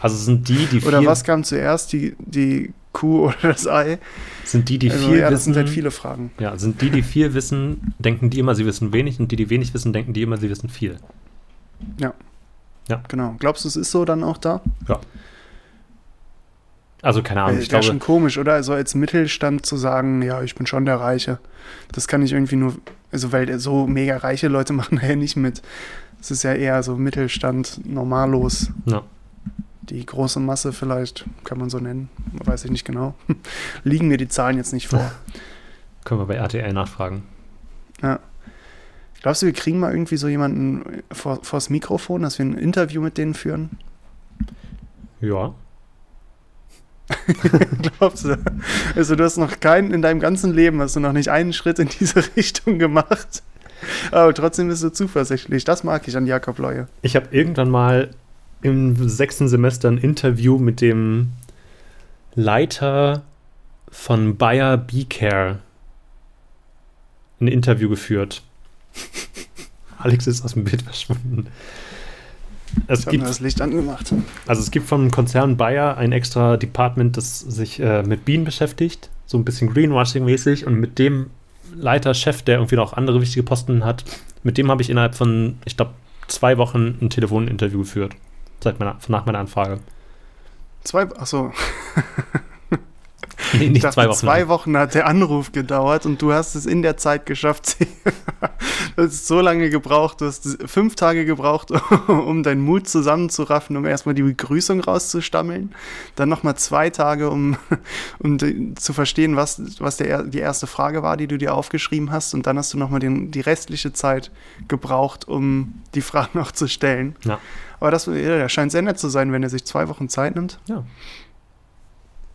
Also sind die, die viel, Oder was kam zuerst, die, die Kuh oder das Ei? sind die, die also, viel ja, das wissen? sind halt viele Fragen. Ja, sind die, die viel wissen, denken die immer, sie wissen wenig und die, die wenig wissen, denken die immer, sie wissen viel. Genau. Glaubst du, es ist so dann auch da? Ja. Also keine Ahnung, Wäre ich glaube, schon komisch, oder? Also als Mittelstand zu sagen, ja, ich bin schon der Reiche. Das kann ich irgendwie nur, also weil so mega reiche Leute machen da ja nicht mit. Es ist ja eher so Mittelstand, normallos. Ja. Die große Masse vielleicht, kann man so nennen, weiß ich nicht genau. Liegen mir die Zahlen jetzt nicht vor. können wir bei RTL nachfragen. Glaubst du, wir kriegen mal irgendwie so jemanden vor, vors Mikrofon, dass wir ein Interview mit denen führen? Ja. Glaubst du? Also du hast noch keinen, in deinem ganzen Leben hast du noch nicht einen Schritt in diese Richtung gemacht. Aber trotzdem bist du zuversichtlich. Das mag ich an Jakob Leue. Ich habe irgendwann mal im sechsten Semester ein Interview mit dem Leiter von Bayer B-Care ein Interview geführt. Alex ist aus dem Bild verschwunden. Es gibt, das Licht angemacht. also es gibt vom Konzern Bayer ein extra Department, das sich äh, mit Bienen beschäftigt, so ein bisschen Greenwashing-mäßig und mit dem Leiter, Chef, der irgendwie noch andere wichtige Posten hat, mit dem habe ich innerhalb von, ich glaube, zwei Wochen ein Telefoninterview geführt. Seit meiner, nach meiner Anfrage. Zwei, achso, Nee, ich nicht dachte, zwei Wochen. zwei Wochen hat der Anruf gedauert und du hast es in der Zeit geschafft. du hast so lange gebraucht, du hast fünf Tage gebraucht, um deinen Mut zusammenzuraffen, um erstmal die Begrüßung rauszustammeln. Dann nochmal zwei Tage, um, um zu verstehen, was, was der, die erste Frage war, die du dir aufgeschrieben hast. Und dann hast du nochmal die restliche Zeit gebraucht, um die Fragen noch zu stellen. Ja. Aber das ja, scheint sehr nett zu sein, wenn er sich zwei Wochen Zeit nimmt.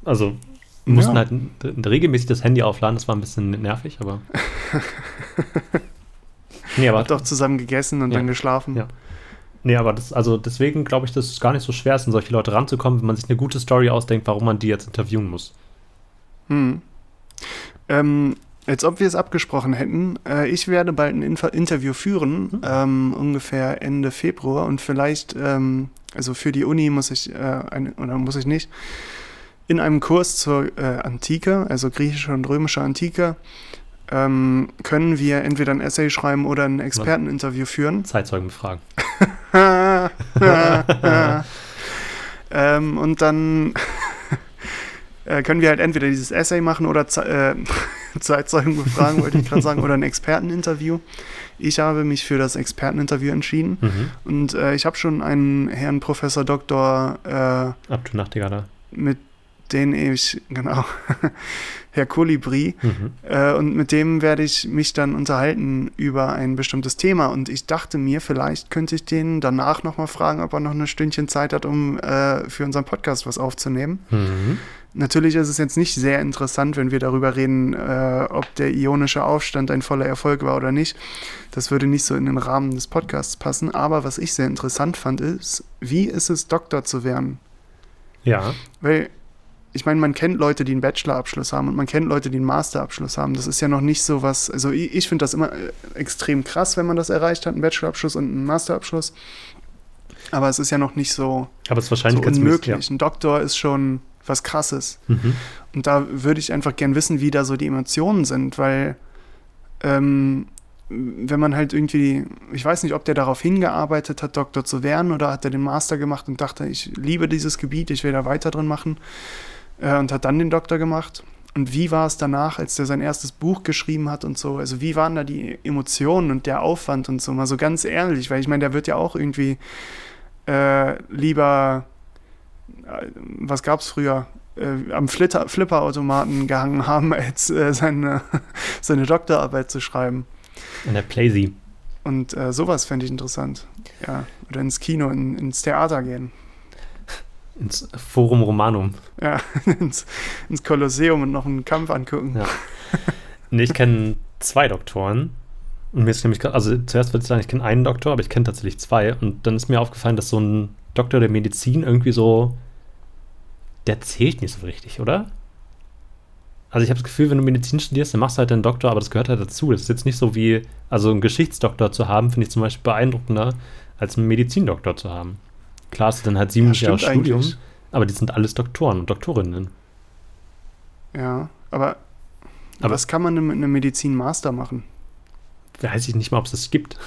Also wir mussten Ja. halt regelmäßig das Handy aufladen, das war ein bisschen nervig, aber. nee, aber, Hat doch zusammen gegessen und Ja. dann geschlafen. Ja. nee, aber das, also deswegen glaube ich, dass es gar nicht so schwer ist, an solche Leute ranzukommen, wenn man sich eine gute Story ausdenkt, warum man die jetzt interviewen muss. Hm. Ähm, als ob wir es abgesprochen hätten. Äh, ich werde bald ein Inf Interview führen, Hm. ähm, ungefähr Ende Februar. Und vielleicht, ähm, also für die Uni muss ich, äh, eine, oder muss ich nicht, in einem Kurs zur äh, Antike, also griechische und römische Antike, ähm, können wir entweder ein Essay schreiben oder ein Experteninterview führen. Zeitzeugen befragen. ähm, und dann äh, können wir halt entweder dieses Essay machen oder Ze äh, Zeitzeugen befragen, wollte ich gerade sagen, oder ein Experteninterview. Ich habe mich für das Experteninterview entschieden Mhm. und äh, ich habe schon einen Herrn Professor Doktor, äh, Ab du Nachtigaller. mit dem ich, genau, Herr Kolibri, Mhm. äh, und mit dem werde ich mich dann unterhalten über ein bestimmtes Thema. Und ich dachte mir, vielleicht könnte ich den danach nochmal fragen, ob er noch ein Stündchen Zeit hat, um äh, für unseren Podcast was aufzunehmen. Mhm. Natürlich ist es jetzt nicht sehr interessant, wenn wir darüber reden, äh, ob der ionische Aufstand ein voller Erfolg war oder nicht. Das würde nicht so in den Rahmen des Podcasts passen. Aber was ich sehr interessant fand, ist, wie ist es, Doktor zu werden? Ja. Weil, ich meine, man kennt Leute, die einen Bachelorabschluss haben und man kennt Leute, die einen Masterabschluss haben. Das ist ja noch nicht so was, also ich, ich finde das immer äh, extrem krass, wenn man das erreicht hat, einen Bachelorabschluss und einen Masterabschluss. Aber es ist ja noch nicht so, Aber es ist wahrscheinlich so ganz unmöglich. Ein Doktor ist schon was Krasses. Ja. Mhm. Und da würde ich einfach gern wissen, wie da so die Emotionen sind, weil ähm, wenn man halt irgendwie, ich weiß nicht, ob der darauf hingearbeitet hat, Doktor zu werden, oder hat er den Master gemacht und dachte, ich liebe dieses Gebiet, ich will da weiter drin machen äh, und hat dann den Doktor gemacht. Und wie war es danach, als der sein erstes Buch geschrieben hat und so? Also wie waren da die Emotionen und der Aufwand und so? Mal so ganz ehrlich, weil ich meine, der wird ja auch irgendwie äh, lieber, äh, was gab es früher? Äh, am Flitter, Flipperautomaten gehangen haben, als äh, seine, seine Doktorarbeit zu schreiben. An der Playsee. Und äh, sowas fände ich interessant. Ja. Oder ins Kino, in, ins Theater gehen. Ins Forum Romanum. Ja, ins, ins Kolosseum und noch einen Kampf angucken. Ja. Nee, ich kenne zwei Doktoren. Und mir ist nämlich gerade, also zuerst würde ich sagen, ich kenne einen Doktor, aber ich kenne tatsächlich zwei. Und dann ist mir aufgefallen, dass so ein Doktor der Medizin irgendwie so, der zählt nicht so richtig, oder? Also ich habe das Gefühl, wenn du Medizin studierst, dann machst du halt einen Doktor, aber das gehört halt dazu. Das ist jetzt nicht so wie, also einen Geschichtsdoktor zu haben, finde ich zum Beispiel beeindruckender, als einen Medizindoktor zu haben. Klar, ist dann halt sieben Ja, Jahre Studium, eigentlich. aber die sind alles Doktoren und Doktorinnen. Ja, aber, Aber- was kann man denn mit einem Medizin-Master machen? Weiß ich nicht mal, ob es das gibt.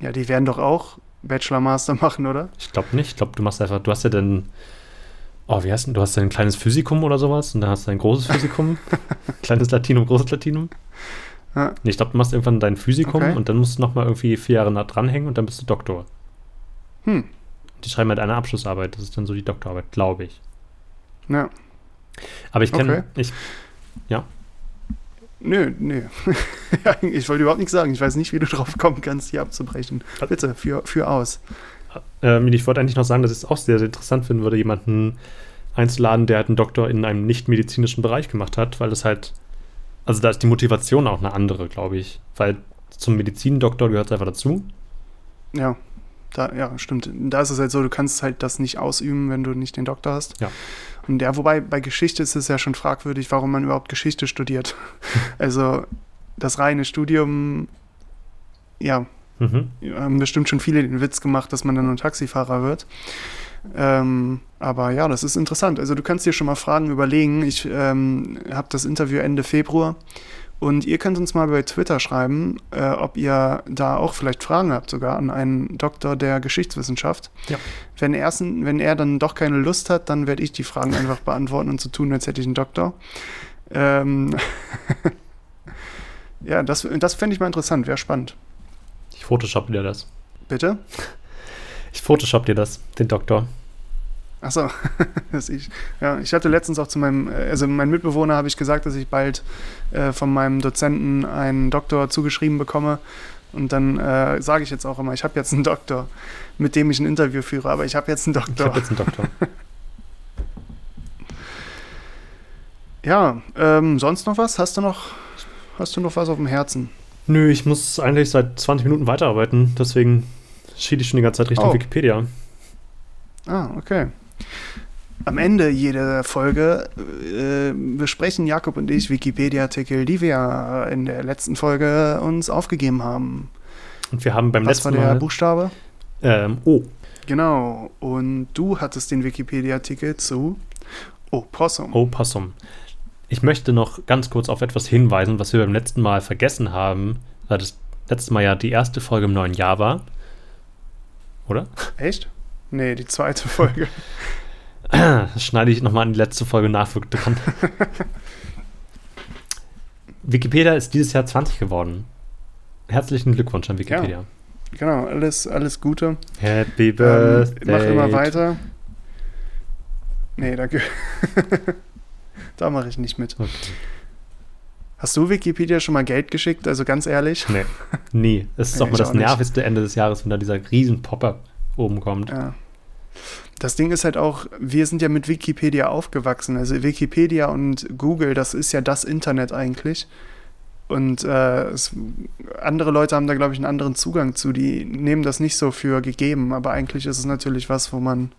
Ja, die werden doch auch Bachelor-Master machen, oder? Ich glaube nicht. Ich glaube, du machst einfach, du hast ja dann oh, wie heißt denn, du hast ja ein kleines Physikum oder sowas und dann hast du ein großes Physikum, kleines Latinum, großes Latinum. Ja. Nee, ich glaube, du machst irgendwann dein Physikum Okay. und dann musst du nochmal irgendwie vier Jahre nah dranhängen und dann bist du Doktor. Hm. Die schreiben halt eine Abschlussarbeit, das ist dann so die Doktorarbeit, glaube ich. Ja. Aber ich kenne, Okay. ich, Nö, nö. Ja, ich wollte überhaupt nichts sagen. Ich weiß nicht, wie du drauf kommen kannst, hier abzubrechen. Bitte, für, für aus. ähm, ich wollte eigentlich noch sagen, dass ich es auch sehr, sehr interessant finden würde, jemanden einzuladen, der halt einen Doktor in einem nicht-medizinischen Bereich gemacht hat, weil das halt, also da ist die Motivation auch eine andere, glaube ich. Weil zum Medizindoktor gehört es einfach dazu. Ja, da, ja, stimmt. Da ist es halt so, du kannst halt das nicht ausüben, wenn du nicht den Doktor hast. Ja. Und ja, wobei bei Geschichte ist es ja schon fragwürdig, warum man überhaupt Geschichte studiert. also das reine Studium, ja, Mhm. haben bestimmt schon viele den Witz gemacht, dass man dann nur Taxifahrer wird. Ähm, aber ja, das ist interessant. Also du kannst dir schon mal Fragen überlegen. Ich ähm, habe das Interview Ende Februar und ihr könnt uns mal bei Twitter schreiben, äh, ob ihr da auch vielleicht Fragen habt, sogar an einen Doktor der Geschichtswissenschaft. Ja. Wenn, er, wenn er dann doch keine Lust hat, dann werde ich die Fragen einfach beantworten und so tun, als hätte ich einen Doktor. Ähm ja, das, das fände ich mal interessant, wäre spannend. Ich photoshop dir das. Bitte? Ich photoshop dir das, den Doktor. Achso, das ich. Ja, ich hatte letztens auch zu meinem, äh, also meinem Mitbewohner habe ich gesagt, dass ich bald äh, von meinem Dozenten einen Doktor zugeschrieben bekomme. Und dann äh, sage ich jetzt auch immer, ich habe jetzt einen Doktor, mit dem ich ein Interview führe, aber ich habe jetzt einen Ich Doktor. habe jetzt einen Doktor. Ja, ähm, sonst noch was? Hast du noch, hast du noch was auf dem Herzen? Nö, ich muss eigentlich seit 20 Minuten weiterarbeiten, deswegen schiede ich schon die ganze Zeit Richtung Oh. Wikipedia. Ah, okay. Am Ende jeder Folge äh, besprechen Jakob und ich Wikipedia-Artikel, die wir in der letzten Folge uns aufgegeben haben. Und wir haben beim Was war letzten der Mal. Buchstabe? Ähm, oh, Genau. Und du hattest den Wikipedia-Artikel zu Opossum. oh, Possum. Ich möchte noch ganz kurz auf etwas hinweisen, was wir beim letzten Mal vergessen haben, weil das letzte Mal ja die erste Folge im neuen Jahr war. Oder? Echt? Nee, die zweite Folge. Das schneide ich nochmal an die letzte Folge nach dran. Wikipedia ist dieses Jahr 20 geworden. Herzlichen Glückwunsch an Wikipedia. genau, alles, alles Gute. Happy Ähm, Birthday. mach immer weiter. Nee, danke. da mache ich nicht mit. Okay. Hast du Wikipedia schon mal Geld geschickt? Also ganz ehrlich? Nee, nie. Es ist Nee, doch mal das auch nervigste Ende des Jahres, wenn da dieser riesen Pop-up oben kommt. Ja. Das Ding ist halt auch, wir sind ja mit Wikipedia aufgewachsen. Also Wikipedia und Google, das ist ja das Internet eigentlich. Und äh, es, andere Leute haben da, glaube ich, einen anderen Zugang zu. Die nehmen das nicht so für gegeben, aber eigentlich ist es natürlich was, wo man,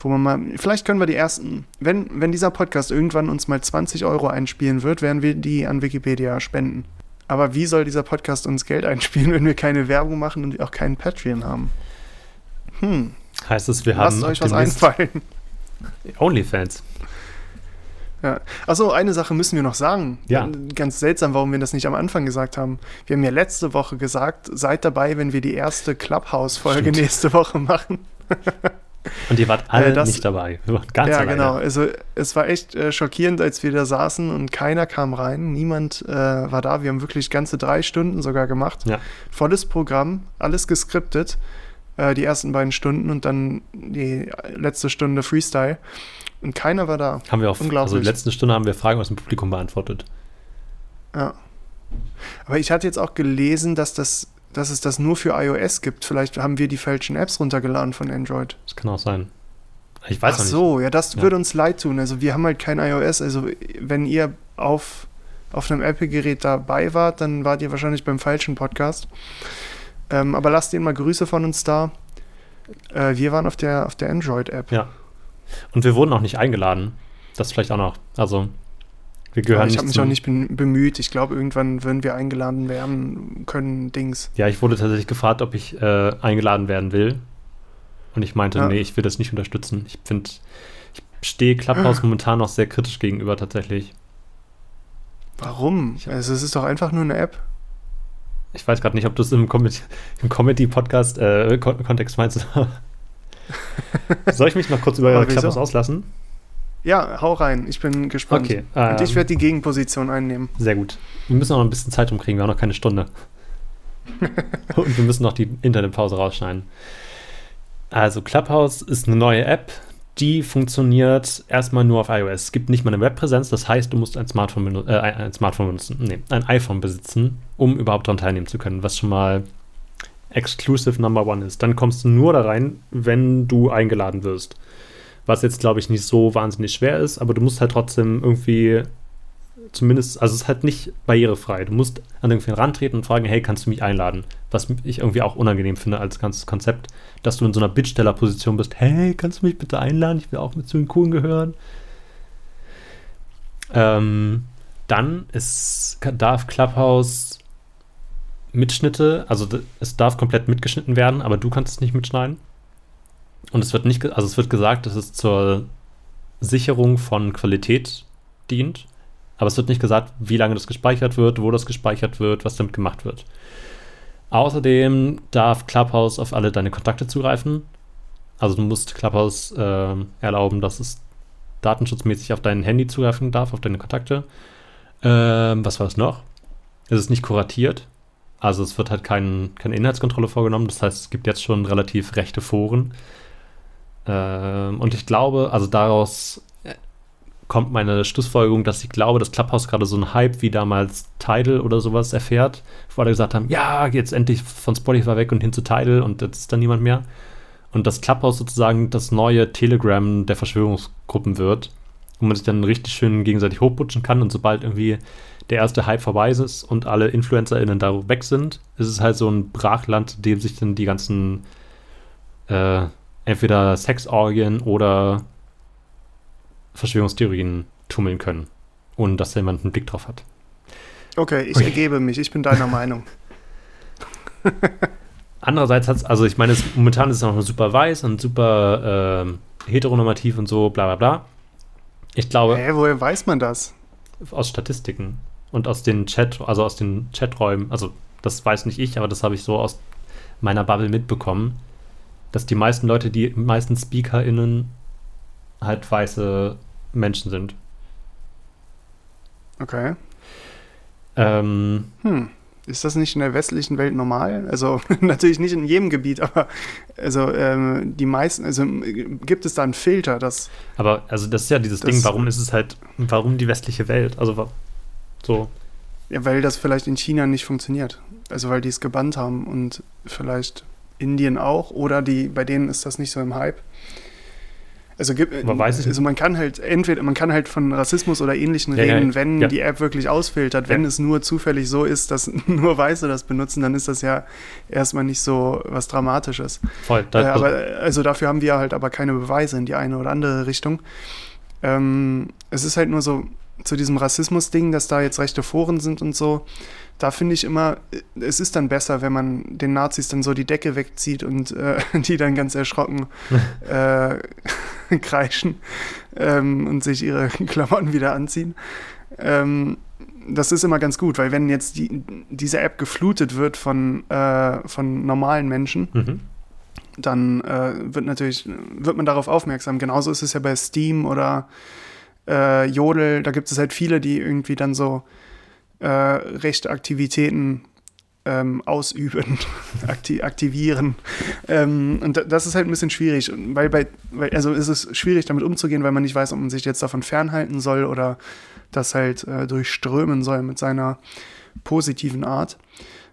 wo man mal. Vielleicht können wir die ersten, wenn, wenn dieser Podcast irgendwann uns mal 20 Euro einspielen wird, werden wir die an Wikipedia spenden. Aber wie soll dieser Podcast uns Geld einspielen, wenn wir keine Werbung machen und auch keinen Patreon haben? Hm, Heißt es, wir haben lasst euch was einfallen. Onlyfans. Achso, eine Sache müssen wir noch sagen. Ja. Ganz seltsam, warum wir das nicht am Anfang gesagt haben. Wir haben ja letzte Woche gesagt, seid dabei, wenn wir die erste Clubhouse-Folge nächste Woche machen. Und ihr wart alle das- nicht dabei. Wir waren ganz ja, alleine. genau. Also es war echt äh, schockierend, als wir da saßen und keiner kam rein. Niemand äh, war da. Wir haben wirklich ganze drei Stunden sogar gemacht. Ja. Volles Programm, alles geskriptet. Äh, die ersten beiden Stunden und dann die letzte Stunde Freestyle. Und keiner war da. Haben wir auch, Unglaublich. also letzte Stunde haben wir Fragen aus dem Publikum beantwortet. Ja. Aber ich hatte jetzt auch gelesen, dass, das, dass es das nur für iOS gibt. Vielleicht haben wir die falschen Apps runtergeladen von Android. Das kann auch sein. Ich weiß Ach nicht. so, ja, das Ja. würde uns leid tun. Also wir haben halt kein iOS. Also wenn ihr auf, auf einem Apple-Gerät dabei wart, dann wart ihr wahrscheinlich beim falschen Podcast. Ähm, aber lasst denen mal Grüße von uns da. Äh, wir waren auf der, auf der Android-App. Ja. Und wir wurden auch nicht eingeladen. Das vielleicht auch noch. Also, wir Ja, gehören ich nicht habe mich auch nicht bem- bemüht. Ich glaube, irgendwann würden wir eingeladen werden können, Dings. Ja, ich wurde tatsächlich gefragt, ob ich äh, eingeladen werden will. Und ich meinte, Ja. nee, ich will das nicht unterstützen. Ich finde, ich stehe Clubhouse momentan noch sehr kritisch gegenüber tatsächlich. Warum? Ich- Also es ist doch einfach nur eine App. Ich weiß gerade nicht, ob du es im, Comedy- im Comedy-Podcast äh, Kon Kontext meinst. Soll ich mich noch kurz über? Clubhouse auslassen? Ja, hau rein. Ich bin gespannt. Okay, Und ich ähm, werde die Gegenposition einnehmen. Sehr gut. Wir müssen auch noch ein bisschen Zeit rumkriegen, wir haben noch keine Stunde. Und wir müssen noch die Internetpause rausschneiden. Also Clubhouse ist eine neue App, die funktioniert erstmal nur auf iOS. Es gibt nicht mal eine Webpräsenz, das heißt, du musst ein Smartphone, äh, ein Smartphone benutzen, nee, ein iPhone besitzen, um überhaupt daran teilnehmen zu können, was schon mal exclusive number one ist. Dann kommst du nur da rein, wenn du eingeladen wirst. Was jetzt, glaube ich, nicht so wahnsinnig schwer ist, aber du musst halt trotzdem irgendwie zumindest, also es ist halt nicht barrierefrei. Du musst an irgendwen rantreten und fragen, hey, kannst du mich einladen? Was ich irgendwie auch unangenehm finde als ganzes Konzept, dass du in so einer Bittstellerposition bist, hey, kannst du mich bitte einladen? Ich will auch mit zu den Coolen gehören. Ähm, dann ist, darf Clubhouse Mitschnitte, also es darf komplett mitgeschnitten werden, aber du kannst es nicht mitschneiden. Und es wird nicht, also es wird gesagt, dass es zur Sicherung von Qualität dient. Aber es wird nicht gesagt, wie lange das gespeichert wird, wo das gespeichert wird, was damit gemacht wird. Außerdem darf Clubhouse auf alle deine Kontakte zugreifen. Also du musst Clubhouse ähm, erlauben, dass es datenschutzmäßig auf dein Handy zugreifen darf, auf deine Kontakte. Ähm, was war es noch? Es ist nicht kuratiert. Also es wird halt kein, keine Inhaltskontrolle vorgenommen. Das heißt, es gibt jetzt schon relativ rechte Foren. Ähm, und ich glaube, also daraus äh, kommt meine Schlussfolgerung, dass ich glaube, dass Clubhouse gerade so einen Hype wie damals Tidal oder sowas erfährt, wo alle gesagt haben, ja, jetzt endlich von Spotify weg und hin zu Tidal und jetzt ist da niemand mehr. Und dass Clubhouse sozusagen das neue Telegram der Verschwörungsgruppen wird, wo man sich dann richtig schön gegenseitig hochputschen kann und sobald irgendwie der erste Hype vorbei ist und alle InfluencerInnen da weg sind, ist es halt so ein Brachland, in dem sich dann die ganzen äh, entweder Sexorgien oder Verschwörungstheorien tummeln können, ohne dass da jemand einen Blick drauf hat. Okay, ich Okay. ergebe mich. Ich bin deiner Meinung. Andererseits hat es, also ich meine, es, momentan ist es noch super weiß und super ähm, heteronormativ und so, bla bla bla. Ich glaube, Hä, woher weiß man das? aus Statistiken und aus den Chat, also aus den Chaträumen, also das weiß nicht ich, aber das habe ich so aus meiner Bubble mitbekommen, dass die meisten Leute, die meisten SpeakerInnen halt weiße Menschen sind. Okay. Ähm, Hm. Ist das nicht in der westlichen Welt normal? Also natürlich nicht in jedem Gebiet, aber also ähm, die meisten, also gibt es da einen Filter, dass aber also das ist ja dieses Das- Ding, warum ist es halt, warum die westliche Welt? Also so. ja, weil das vielleicht in China nicht funktioniert. Also weil die es gebannt haben und vielleicht Indien auch oder die bei denen ist das nicht so im Hype. Also gibt ich also man kann halt entweder man kann halt von Rassismus oder ähnlichen Ja, ja, reden, wenn ja. die App wirklich ausfiltert, wenn Ja. es nur zufällig so ist, dass nur Weiße das benutzen, dann ist das ja erstmal nicht so was Dramatisches. Voll. Äh, aber, also dafür haben wir halt aber keine Beweise in die eine oder andere Richtung. Ähm, es ist halt nur so zu diesem Rassismus-Ding, dass da jetzt rechte Foren sind und so. Da finde ich immer, es ist dann besser, wenn man den Nazis dann so die Decke wegzieht und äh, die dann ganz erschrocken äh, kreischen ähm, und sich ihre Klamotten wieder anziehen. Ähm, das ist immer ganz gut, weil wenn jetzt die, diese App geflutet wird von, äh, von normalen Menschen, mhm. dann äh, wird natürlich, wird man darauf aufmerksam. Genauso ist es ja bei Steam oder äh, Jodel, da gibt es halt viele, die irgendwie dann so äh, rechte Aktivitäten ähm, ausüben, akti aktivieren. Ähm, und da- das ist halt ein bisschen schwierig, weil bei, weil, also ist es schwierig damit umzugehen, weil man nicht weiß, ob man sich jetzt davon fernhalten soll oder das halt äh, durchströmen soll mit seiner positiven Art.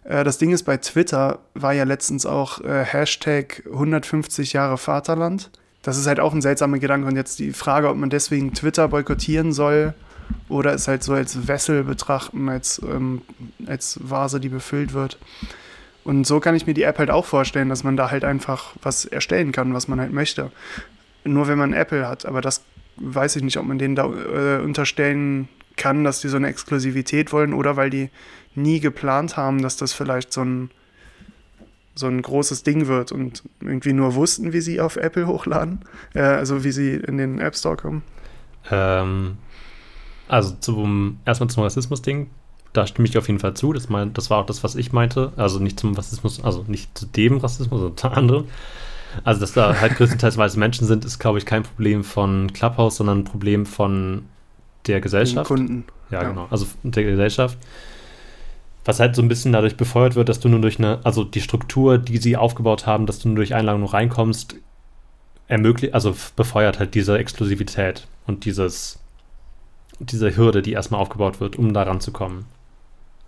Äh, das Ding ist, bei Twitter war ja letztens auch äh, Hashtag 150 Jahre Vaterland. Das ist halt auch ein seltsamer Gedanke. Und jetzt die Frage, ob man deswegen Twitter boykottieren soll oder es halt so als Wessel betrachten, als, ähm, als Vase, die befüllt wird. Und so kann ich mir die App halt auch vorstellen, dass man da halt einfach was erstellen kann, was man halt möchte. Nur wenn man Apple hat. Aber das weiß ich nicht, ob man denen da äh, unterstellen kann, dass die so eine Exklusivität wollen oder weil die nie geplant haben, dass das vielleicht so ein, so ein großes Ding wird und irgendwie nur wussten, wie sie auf Apple hochladen. Äh, also wie sie in den App Store kommen. Ähm, also zum erstmal zum Rassismus-Ding, da stimme ich dir auf jeden Fall zu. Das, mein, das war auch das, was ich meinte. Also nicht zum Rassismus, also nicht zu dem Rassismus, sondern zu anderen. Also, dass da halt größtenteils weiße Menschen sind, ist, glaube ich, kein Problem von Clubhouse, sondern ein Problem von der Gesellschaft. Den Kunden. Ja, ja, genau. Also der Gesellschaft. Was halt so ein bisschen dadurch befeuert wird, dass du nur durch eine, also die Struktur, die sie aufgebaut haben, dass du nur durch Einladung reinkommst, ermöglicht, also befeuert halt diese Exklusivität und dieses, diese Hürde, die erstmal aufgebaut wird, um da ranzukommen.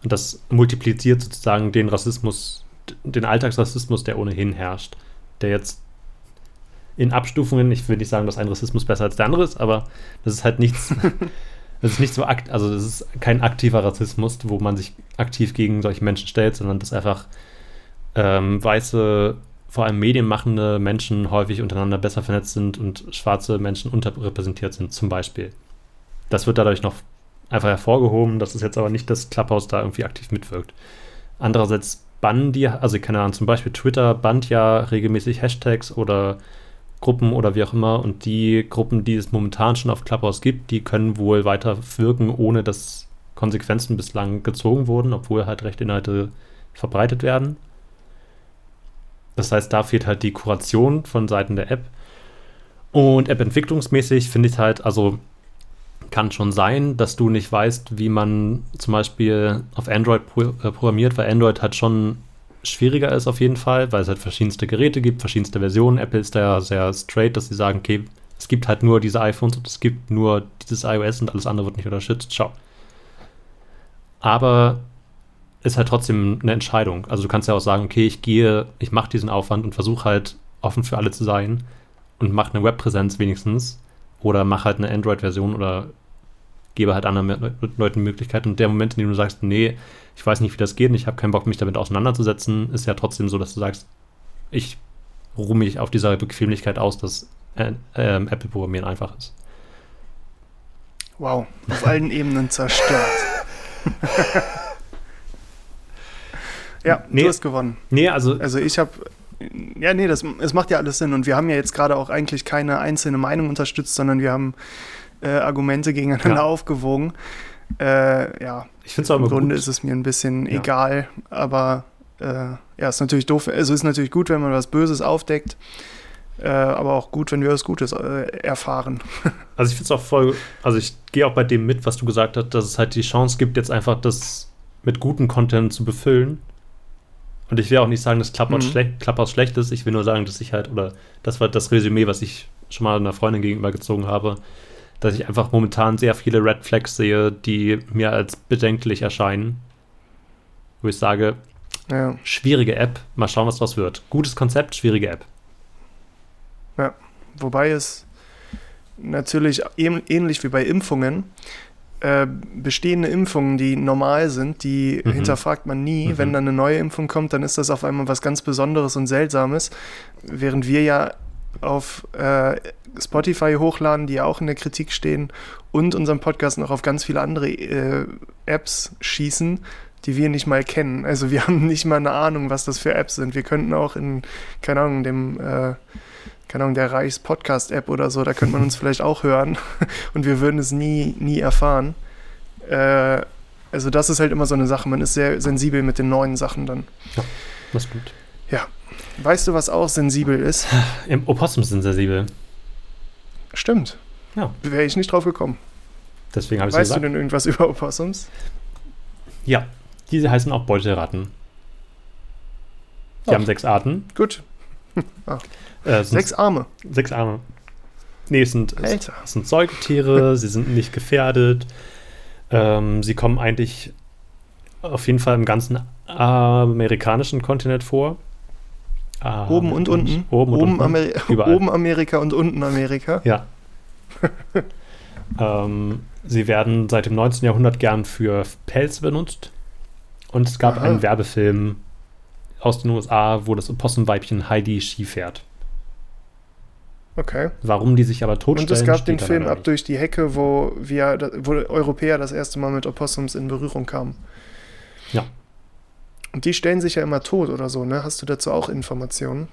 Und das multipliziert sozusagen den Rassismus, den Alltagsrassismus, der ohnehin herrscht, der jetzt in Abstufungen, ich will nicht sagen, dass ein Rassismus besser als der andere ist, aber das ist halt nichts, das ist nicht so akt, also das ist kein aktiver Rassismus, wo man sich aktiv gegen solche Menschen stellt, sondern das einfach ähm, weiße, vor allem medienmachende Menschen häufig untereinander besser vernetzt sind und schwarze Menschen unterrepräsentiert sind, zum Beispiel. Das wird dadurch noch einfach hervorgehoben, das ist jetzt aber nicht, dass Clubhouse da irgendwie aktiv mitwirkt. Andererseits bannen die, also keine Ahnung, zum Beispiel Twitter bannt ja regelmäßig Hashtags oder Gruppen oder wie auch immer. Und die Gruppen, die es momentan schon auf Clubhouse gibt, die können wohl weiter wirken, ohne dass Konsequenzen bislang gezogen wurden, obwohl halt Rechteinhalte verbreitet werden. Das heißt, da fehlt halt die Kuration von Seiten der App. Und App-entwicklungsmäßig finde ich halt, also kann schon sein, dass du nicht weißt, wie man zum Beispiel auf Android pro äh, programmiert, weil Android hat schon schwieriger ist auf jeden Fall, weil es halt verschiedenste Geräte gibt, verschiedenste Versionen. Apple ist da ja sehr straight, dass sie sagen, okay, es gibt halt nur diese iPhones und es gibt nur dieses iOS und alles andere wird nicht unterstützt. Ciao. Aber ist halt trotzdem eine Entscheidung. Also du kannst ja auch sagen, okay, ich gehe, ich mache diesen Aufwand und versuche halt offen für alle zu sein und mache eine Webpräsenz wenigstens oder mache halt eine Android-Version oder gebe halt anderen Leuten die Möglichkeit. Und der Moment, in dem du sagst, nee, ich weiß nicht, wie das geht und ich habe keinen Bock, mich damit auseinanderzusetzen, ist ja trotzdem so, dass du sagst, ich ruhe mich auf dieser Bequemlichkeit aus, dass äh, äh, Apple-Programmieren einfach ist. Wow, auf allen Ebenen zerstört. ja, nee, du hast gewonnen. Nee, also. Also ich habe. Ja, nee, das, es macht ja alles Sinn. Und wir haben ja jetzt gerade auch eigentlich keine einzelne Meinung unterstützt, sondern wir haben äh, Argumente gegeneinander ja. aufgewogen. Äh, ja, ich finde es auch Im Grunde gut. ist es mir ein bisschen ja. egal, aber äh, ja, ist natürlich doof. Also ist natürlich gut, wenn man was Böses aufdeckt, äh, aber auch gut, wenn wir was Gutes äh, erfahren. Also ich finde es auch voll, also ich gehe auch bei dem mit, was du gesagt hast, dass es halt die Chance gibt, jetzt einfach das mit gutem Content zu befüllen. Und ich will auch nicht sagen, dass Clubhouse, mhm. schlecht, schlecht ist. Ich will nur sagen, dass ich halt, oder das war das Resümee, was ich schon mal einer Freundin gegenüber gezogen habe, dass ich einfach momentan sehr viele Red Flags sehe, die mir als bedenklich erscheinen. Wo ich sage, ja. schwierige App, mal schauen, was daraus wird. Gutes Konzept, schwierige App. Ja, wobei es natürlich ähnlich wie bei Impfungen, äh, bestehende Impfungen, die normal sind, die mhm. hinterfragt man nie. Mhm. Wenn dann eine neue Impfung kommt, dann ist das auf einmal was ganz Besonderes und Seltsames. Während wir ja auf äh, Spotify hochladen, die ja auch in der Kritik stehen und unseren Podcast noch auf ganz viele andere äh, Apps schießen, die wir nicht mal kennen. Also wir haben nicht mal eine Ahnung, was das für Apps sind. Wir könnten auch in, keine Ahnung, dem, äh, keine Ahnung, der Reichs-Podcast-App oder so, da könnte man uns vielleicht auch hören und wir würden es nie, nie erfahren. Äh, also das ist halt immer so eine Sache, man ist sehr sensibel mit den neuen Sachen dann. Ja, das gut. Ja. Weißt du, was auch sensibel ist? Opossums sind sensibel. Stimmt. Ja. Wäre ich nicht drauf gekommen. Deswegen habe ich Weißt du denn irgendwas über Opossums? Ja, diese heißen auch Beutelratten. Die Ach. haben sechs Arten. Gut. Ah. Äh, sechs Arme. Sechs Arme. Nee, es sind, es sind Säugetiere, sie sind nicht gefährdet. Ähm, sie kommen eigentlich auf jeden Fall im ganzen amerikanischen Kontinent vor. Ah, oben und, und unten. Oben, und oben, unten. Ameri oben Amerika und unten Amerika. Ja. ähm, sie werden seit dem 19. Jahrhundert gern für Pelz benutzt. Und es gab Aha. einen Werbefilm aus den USA, wo das Opossumweibchen Heidi Ski fährt. Okay. Warum die sich aber totstellen, Und es gab den Film Ab durch die Hecke, wo wir, wo Europäer das erste Mal mit Opossums in Berührung kamen. Ja. Und die stellen sich ja immer tot oder so, ne? Hast du dazu auch Informationen?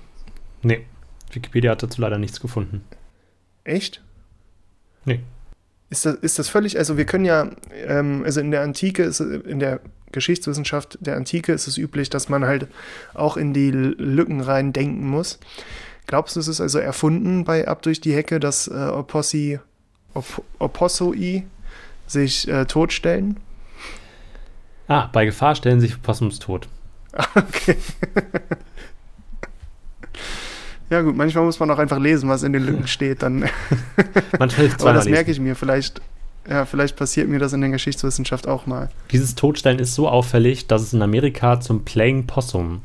Nee. Wikipedia hat dazu leider nichts gefunden. Echt? Nee. Ist das, ist das völlig, also wir können ja, ähm, also in der Antike, ist, in der Geschichtswissenschaft der Antike ist es üblich, dass man halt auch in die Lücken rein denken muss. Glaubst du, es ist also erfunden bei Ab durch die Hecke, dass äh, Opossi, Op Opossoi sich äh, totstellen? Ah, bei Gefahr stellen sich Opossums tot. Okay. ja gut, manchmal muss man auch einfach lesen, was in den Lücken steht. Dann Manchmal Aber das merke ich mir. Vielleicht, ja, vielleicht passiert mir das in der Geschichtswissenschaft auch mal. Dieses Totstellen ist so auffällig, dass es in Amerika zum Playing Possum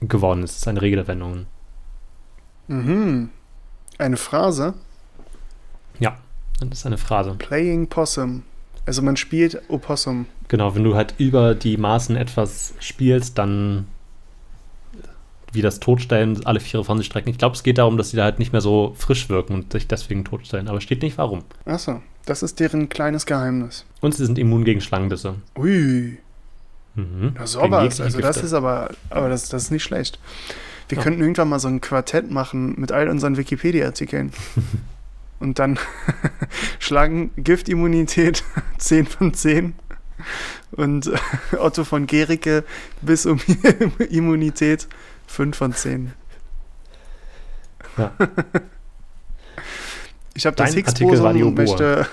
geworden ist. Das ist eine Redewendung. Mhm. Eine Phrase. Ja, das ist eine Phrase. Playing Possum. Also man spielt Opossum. Genau, wenn du halt über die Maßen etwas spielst, dann wie das Totstellen, alle Viere von sich strecken. Ich glaube, es geht darum, dass sie da halt nicht mehr so frisch wirken und sich deswegen totstellen. Aber steht nicht warum. Achso, das ist deren kleines Geheimnis. Und sie sind immun gegen Schlangenbisse. Ui, Mhm. na sowas. Also das ist aber, aber das, das ist nicht schlecht. Wir Ja. könnten irgendwann mal so ein Quartett machen mit all unseren Wikipedia-Artikeln. Und dann schlagen Giftimmunität 10 von 10 und Otto von Gericke bis um Immunität 5 von 10. Ja. Ich habe das Higgs-Boson und möchte.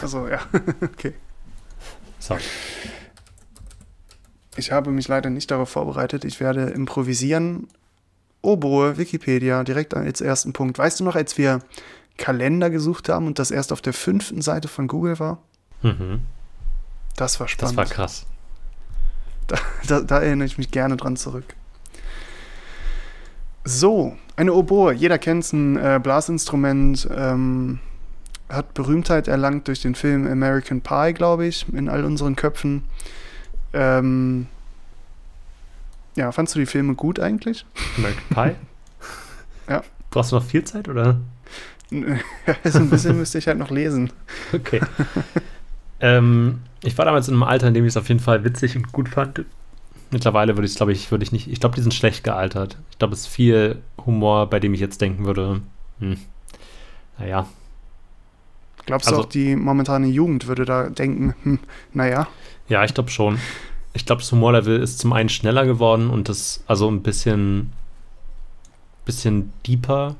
Also ja, okay. So. Ich habe mich leider nicht darauf vorbereitet. Ich werde improvisieren. Oboe, Wikipedia, direkt als ersten Punkt. Weißt du noch, als wir Kalender gesucht haben und das erst auf der fünften Seite von Google war? Mhm. Das war Das spannend. war krass. Da, da erinnere ich mich gerne dran zurück. So, eine Oboe. Jeder kennt es, ein äh, Blasinstrument. Ähm, hat Berühmtheit erlangt durch den Film American Pie, glaube ich, in all unseren Köpfen. Ähm, ja, fandst du die Filme gut eigentlich? American Pie? Ja. Brauchst du noch viel Zeit oder? also ein bisschen müsste ich halt noch lesen. Okay. ähm, ich war damals in einem Alter, in dem ich es auf jeden Fall witzig und gut fand. Mittlerweile würde ich es, glaube ich, würde ich nicht. Ich glaube, die sind schlecht gealtert. Ich glaube, es ist viel Humor, bei dem ich jetzt denken würde, hm, naja, Glaubst Also- du auch, die momentane Jugend würde da denken, hm, naja, Ja, ich glaube schon. Ich glaube, das Humorlevel ist zum einen schneller geworden und das also ein bisschen, bisschen deeper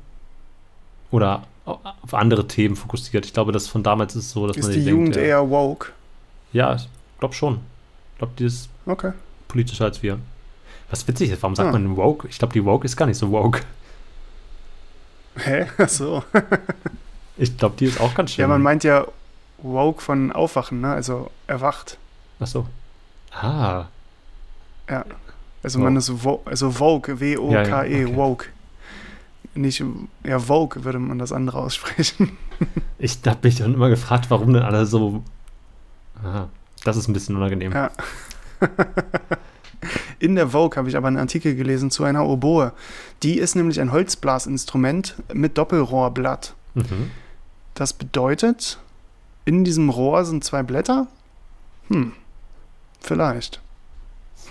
oder auf andere Themen fokussiert. Ich glaube, das von damals ist so, dass ist man die Jugend denkt, ja, eher woke? ja, ich glaube schon. Ich glaube, die ist Okay. politischer als wir. Was witzig ist, warum sagt Ah. man woke? Ich glaube, die woke ist gar nicht so woke. Hä? Ach so. Ich glaube, die ist auch ganz schön. Ja, man meint ja woke von Aufwachen, ne? Also erwacht. Ach so. Ah, Also Wow. man ist wo also woke, W-O-K-E, Ja, ja, okay. woke. Nicht, ja, woke würde man das andere aussprechen. ich habe mich dann immer gefragt, warum denn alle so. Aha, das ist ein bisschen unangenehm. Ja. In der Vogue habe ich aber einen Artikel gelesen zu einer Oboe. Die ist nämlich ein Holzblasinstrument mit Doppelrohrblatt. Mhm. Das bedeutet, in diesem Rohr sind zwei Blätter? Hm, vielleicht.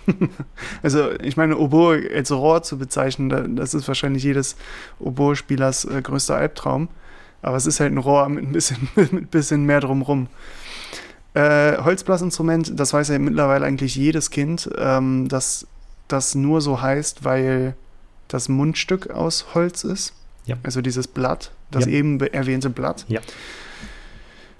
also, ich meine, Oboe als Rohr zu bezeichnen, da- das ist wahrscheinlich jedes Oboe-Spielers äh, größter Albtraum. Aber es ist halt ein Rohr mit ein bisschen, mit ein bisschen mehr drumrum. Äh, Holzblasinstrument, das weiß ja mittlerweile eigentlich jedes Kind, ähm, dass das nur so heißt, weil das Mundstück aus Holz ist. Ja. Also dieses Blatt, das Ja. eben be- erwähnte Blatt. Ja.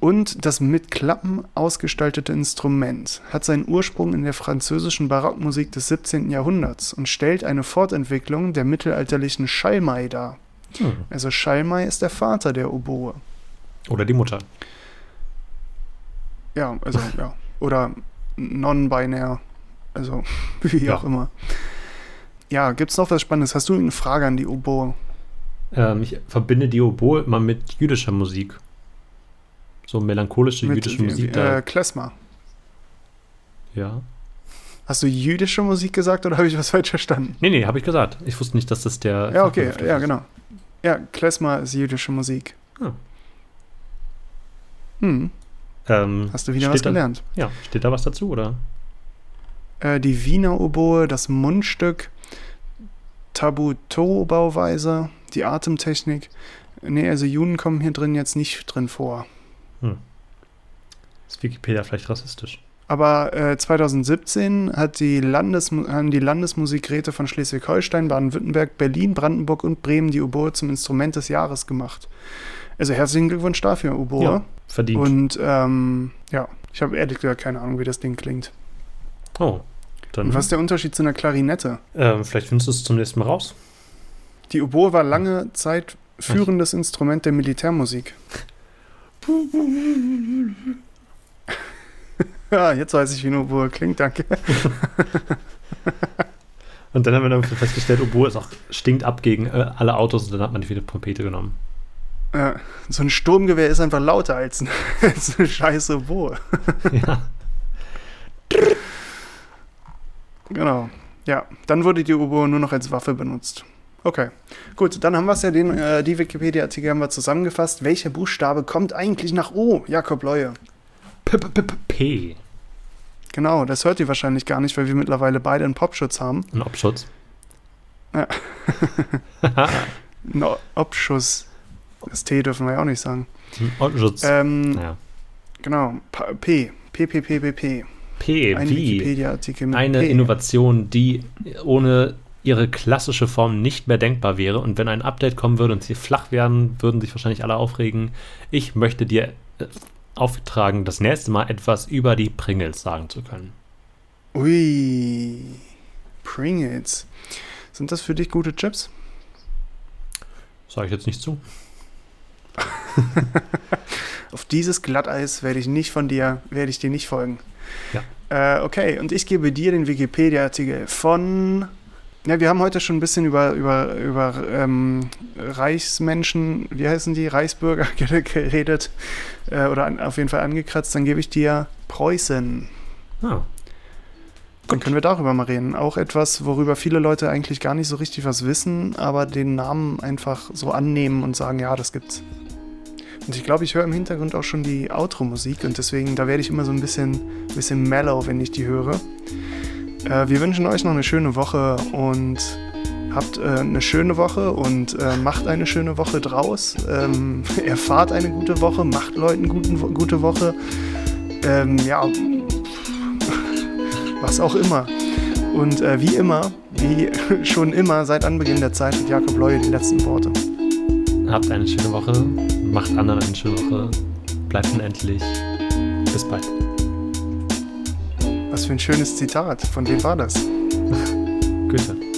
Und das mit Klappen ausgestaltete Instrument hat seinen Ursprung in der französischen Barockmusik des 17. Jahrhunderts und stellt eine Fortentwicklung der mittelalterlichen Schalmei dar. Hm. Also Schalmei ist der Vater der Oboe. Oder die Mutter. Ja, also ja. Oder non-binär. Also wie Ja. auch immer. Ja, gibt's noch was Spannendes? Hast du eine Frage an die Oboe? Ähm, ich verbinde die Oboe immer mit jüdischer Musik. So melancholische Mit, jüdische Musik. wie- da, äh, Klezmer. ja. Hast du jüdische Musik gesagt oder habe ich was falsch verstanden? Nee, nee, habe ich gesagt. Ich wusste nicht, dass das der. Ja, okay, ja, genau. Ja, Klezmer ist jüdische Musik. Ah. Hm, Ähm, hast du wieder was da, gelernt. Ja, steht da was dazu, oder? Äh, die Wiener Oboe, das Mundstück, Tabuto-Bauweise, die Atemtechnik. Nee, also Juden kommen hier drin jetzt nicht drin vor. Ist Wikipedia vielleicht rassistisch? Aber äh, 2017 hat die Landes haben die Landesmusikräte von Schleswig-Holstein, Baden-Württemberg, Berlin, Brandenburg und Bremen die Oboe zum Instrument des Jahres gemacht. Also herzlichen Glückwunsch dafür, Oboe. Ja, verdient. Und ähm, ja, ich habe ehrlich gesagt keine Ahnung, wie das Ding klingt. oh, dann Und was ist der Unterschied zu einer Klarinette? ähm, vielleicht findest du es zum nächsten Mal raus. Die Oboe war lange Zeit führendes Instrument der Militärmusik. Ja, jetzt weiß ich, wie eine Oboe klingt, danke. Und dann haben wir dann festgestellt, Oboe ist auch stinkt ab gegen äh, alle Autos und dann hat man die wieder Trompete genommen. Ja, so ein Sturmgewehr ist einfach lauter als, ein, als eine scheiße Oboe. ja. Genau. Ja, dann wurde die Oboe nur noch als Waffe benutzt. Okay, gut, dann haben wir es ja, den, äh, die Wikipedia-Artikel haben wir zusammengefasst. Welcher Buchstabe kommt eigentlich nach O? Jakob Leue. P, P, P, P. Genau, das hört ihr wahrscheinlich gar nicht, weil wir mittlerweile beide einen Popschutz haben. Ein Obschutz. Ja. Ein Obschuss. Das T dürfen wir ja auch nicht sagen. Ein Obschutz. Ähm, naja. Genau, P. P, P, P, P, P. P Ein Wikipedia-Artikel mit eine P. Innovation, die ohne ihre klassische Form nicht mehr denkbar wäre. Und wenn ein Update kommen würde und sie flach werden, würden sich wahrscheinlich alle aufregen. Ich möchte dir äh, auftragen, das nächste Mal etwas über die Pringles sagen zu können. Ui. Pringles. Sind das für dich gute Chips? Sage ich jetzt nicht zu. Auf dieses Glatteis werde ich nicht von dir, werde ich dir nicht folgen. Ja. Äh, okay, und ich gebe dir den Wikipedia-Artikel von. Ja, wir haben heute schon ein bisschen über, über, über ähm, Reichsmenschen, wie heißen die, Reichsbürger geredet äh, oder an, auf jeden Fall angekratzt. Dann gebe ich dir Preußen. Ah, Dann können wir darüber mal reden. Auch etwas, worüber viele Leute eigentlich gar nicht so richtig was wissen, aber den Namen einfach so annehmen und sagen, ja, das gibt's. Und ich glaube, ich höre im Hintergrund auch schon die Outro-Musik und deswegen, da werde ich immer so ein bisschen, bisschen mellow, wenn ich die höre. Äh, wir wünschen euch noch eine schöne Woche und habt äh, eine schöne Woche und äh, macht eine schöne Woche draus. Ähm, erfahrt eine gute Woche, macht Leuten guten, gute Woche. Ähm, ja, was auch immer. Und äh, wie immer, wie schon immer seit Anbeginn der Zeit, hat Jakob Leue die letzten Worte. habt eine schöne Woche, macht anderen eine schöne Woche, bleibt unendlich. Bis bald. Was für ein schönes Zitat. Von wem war das? Goethe.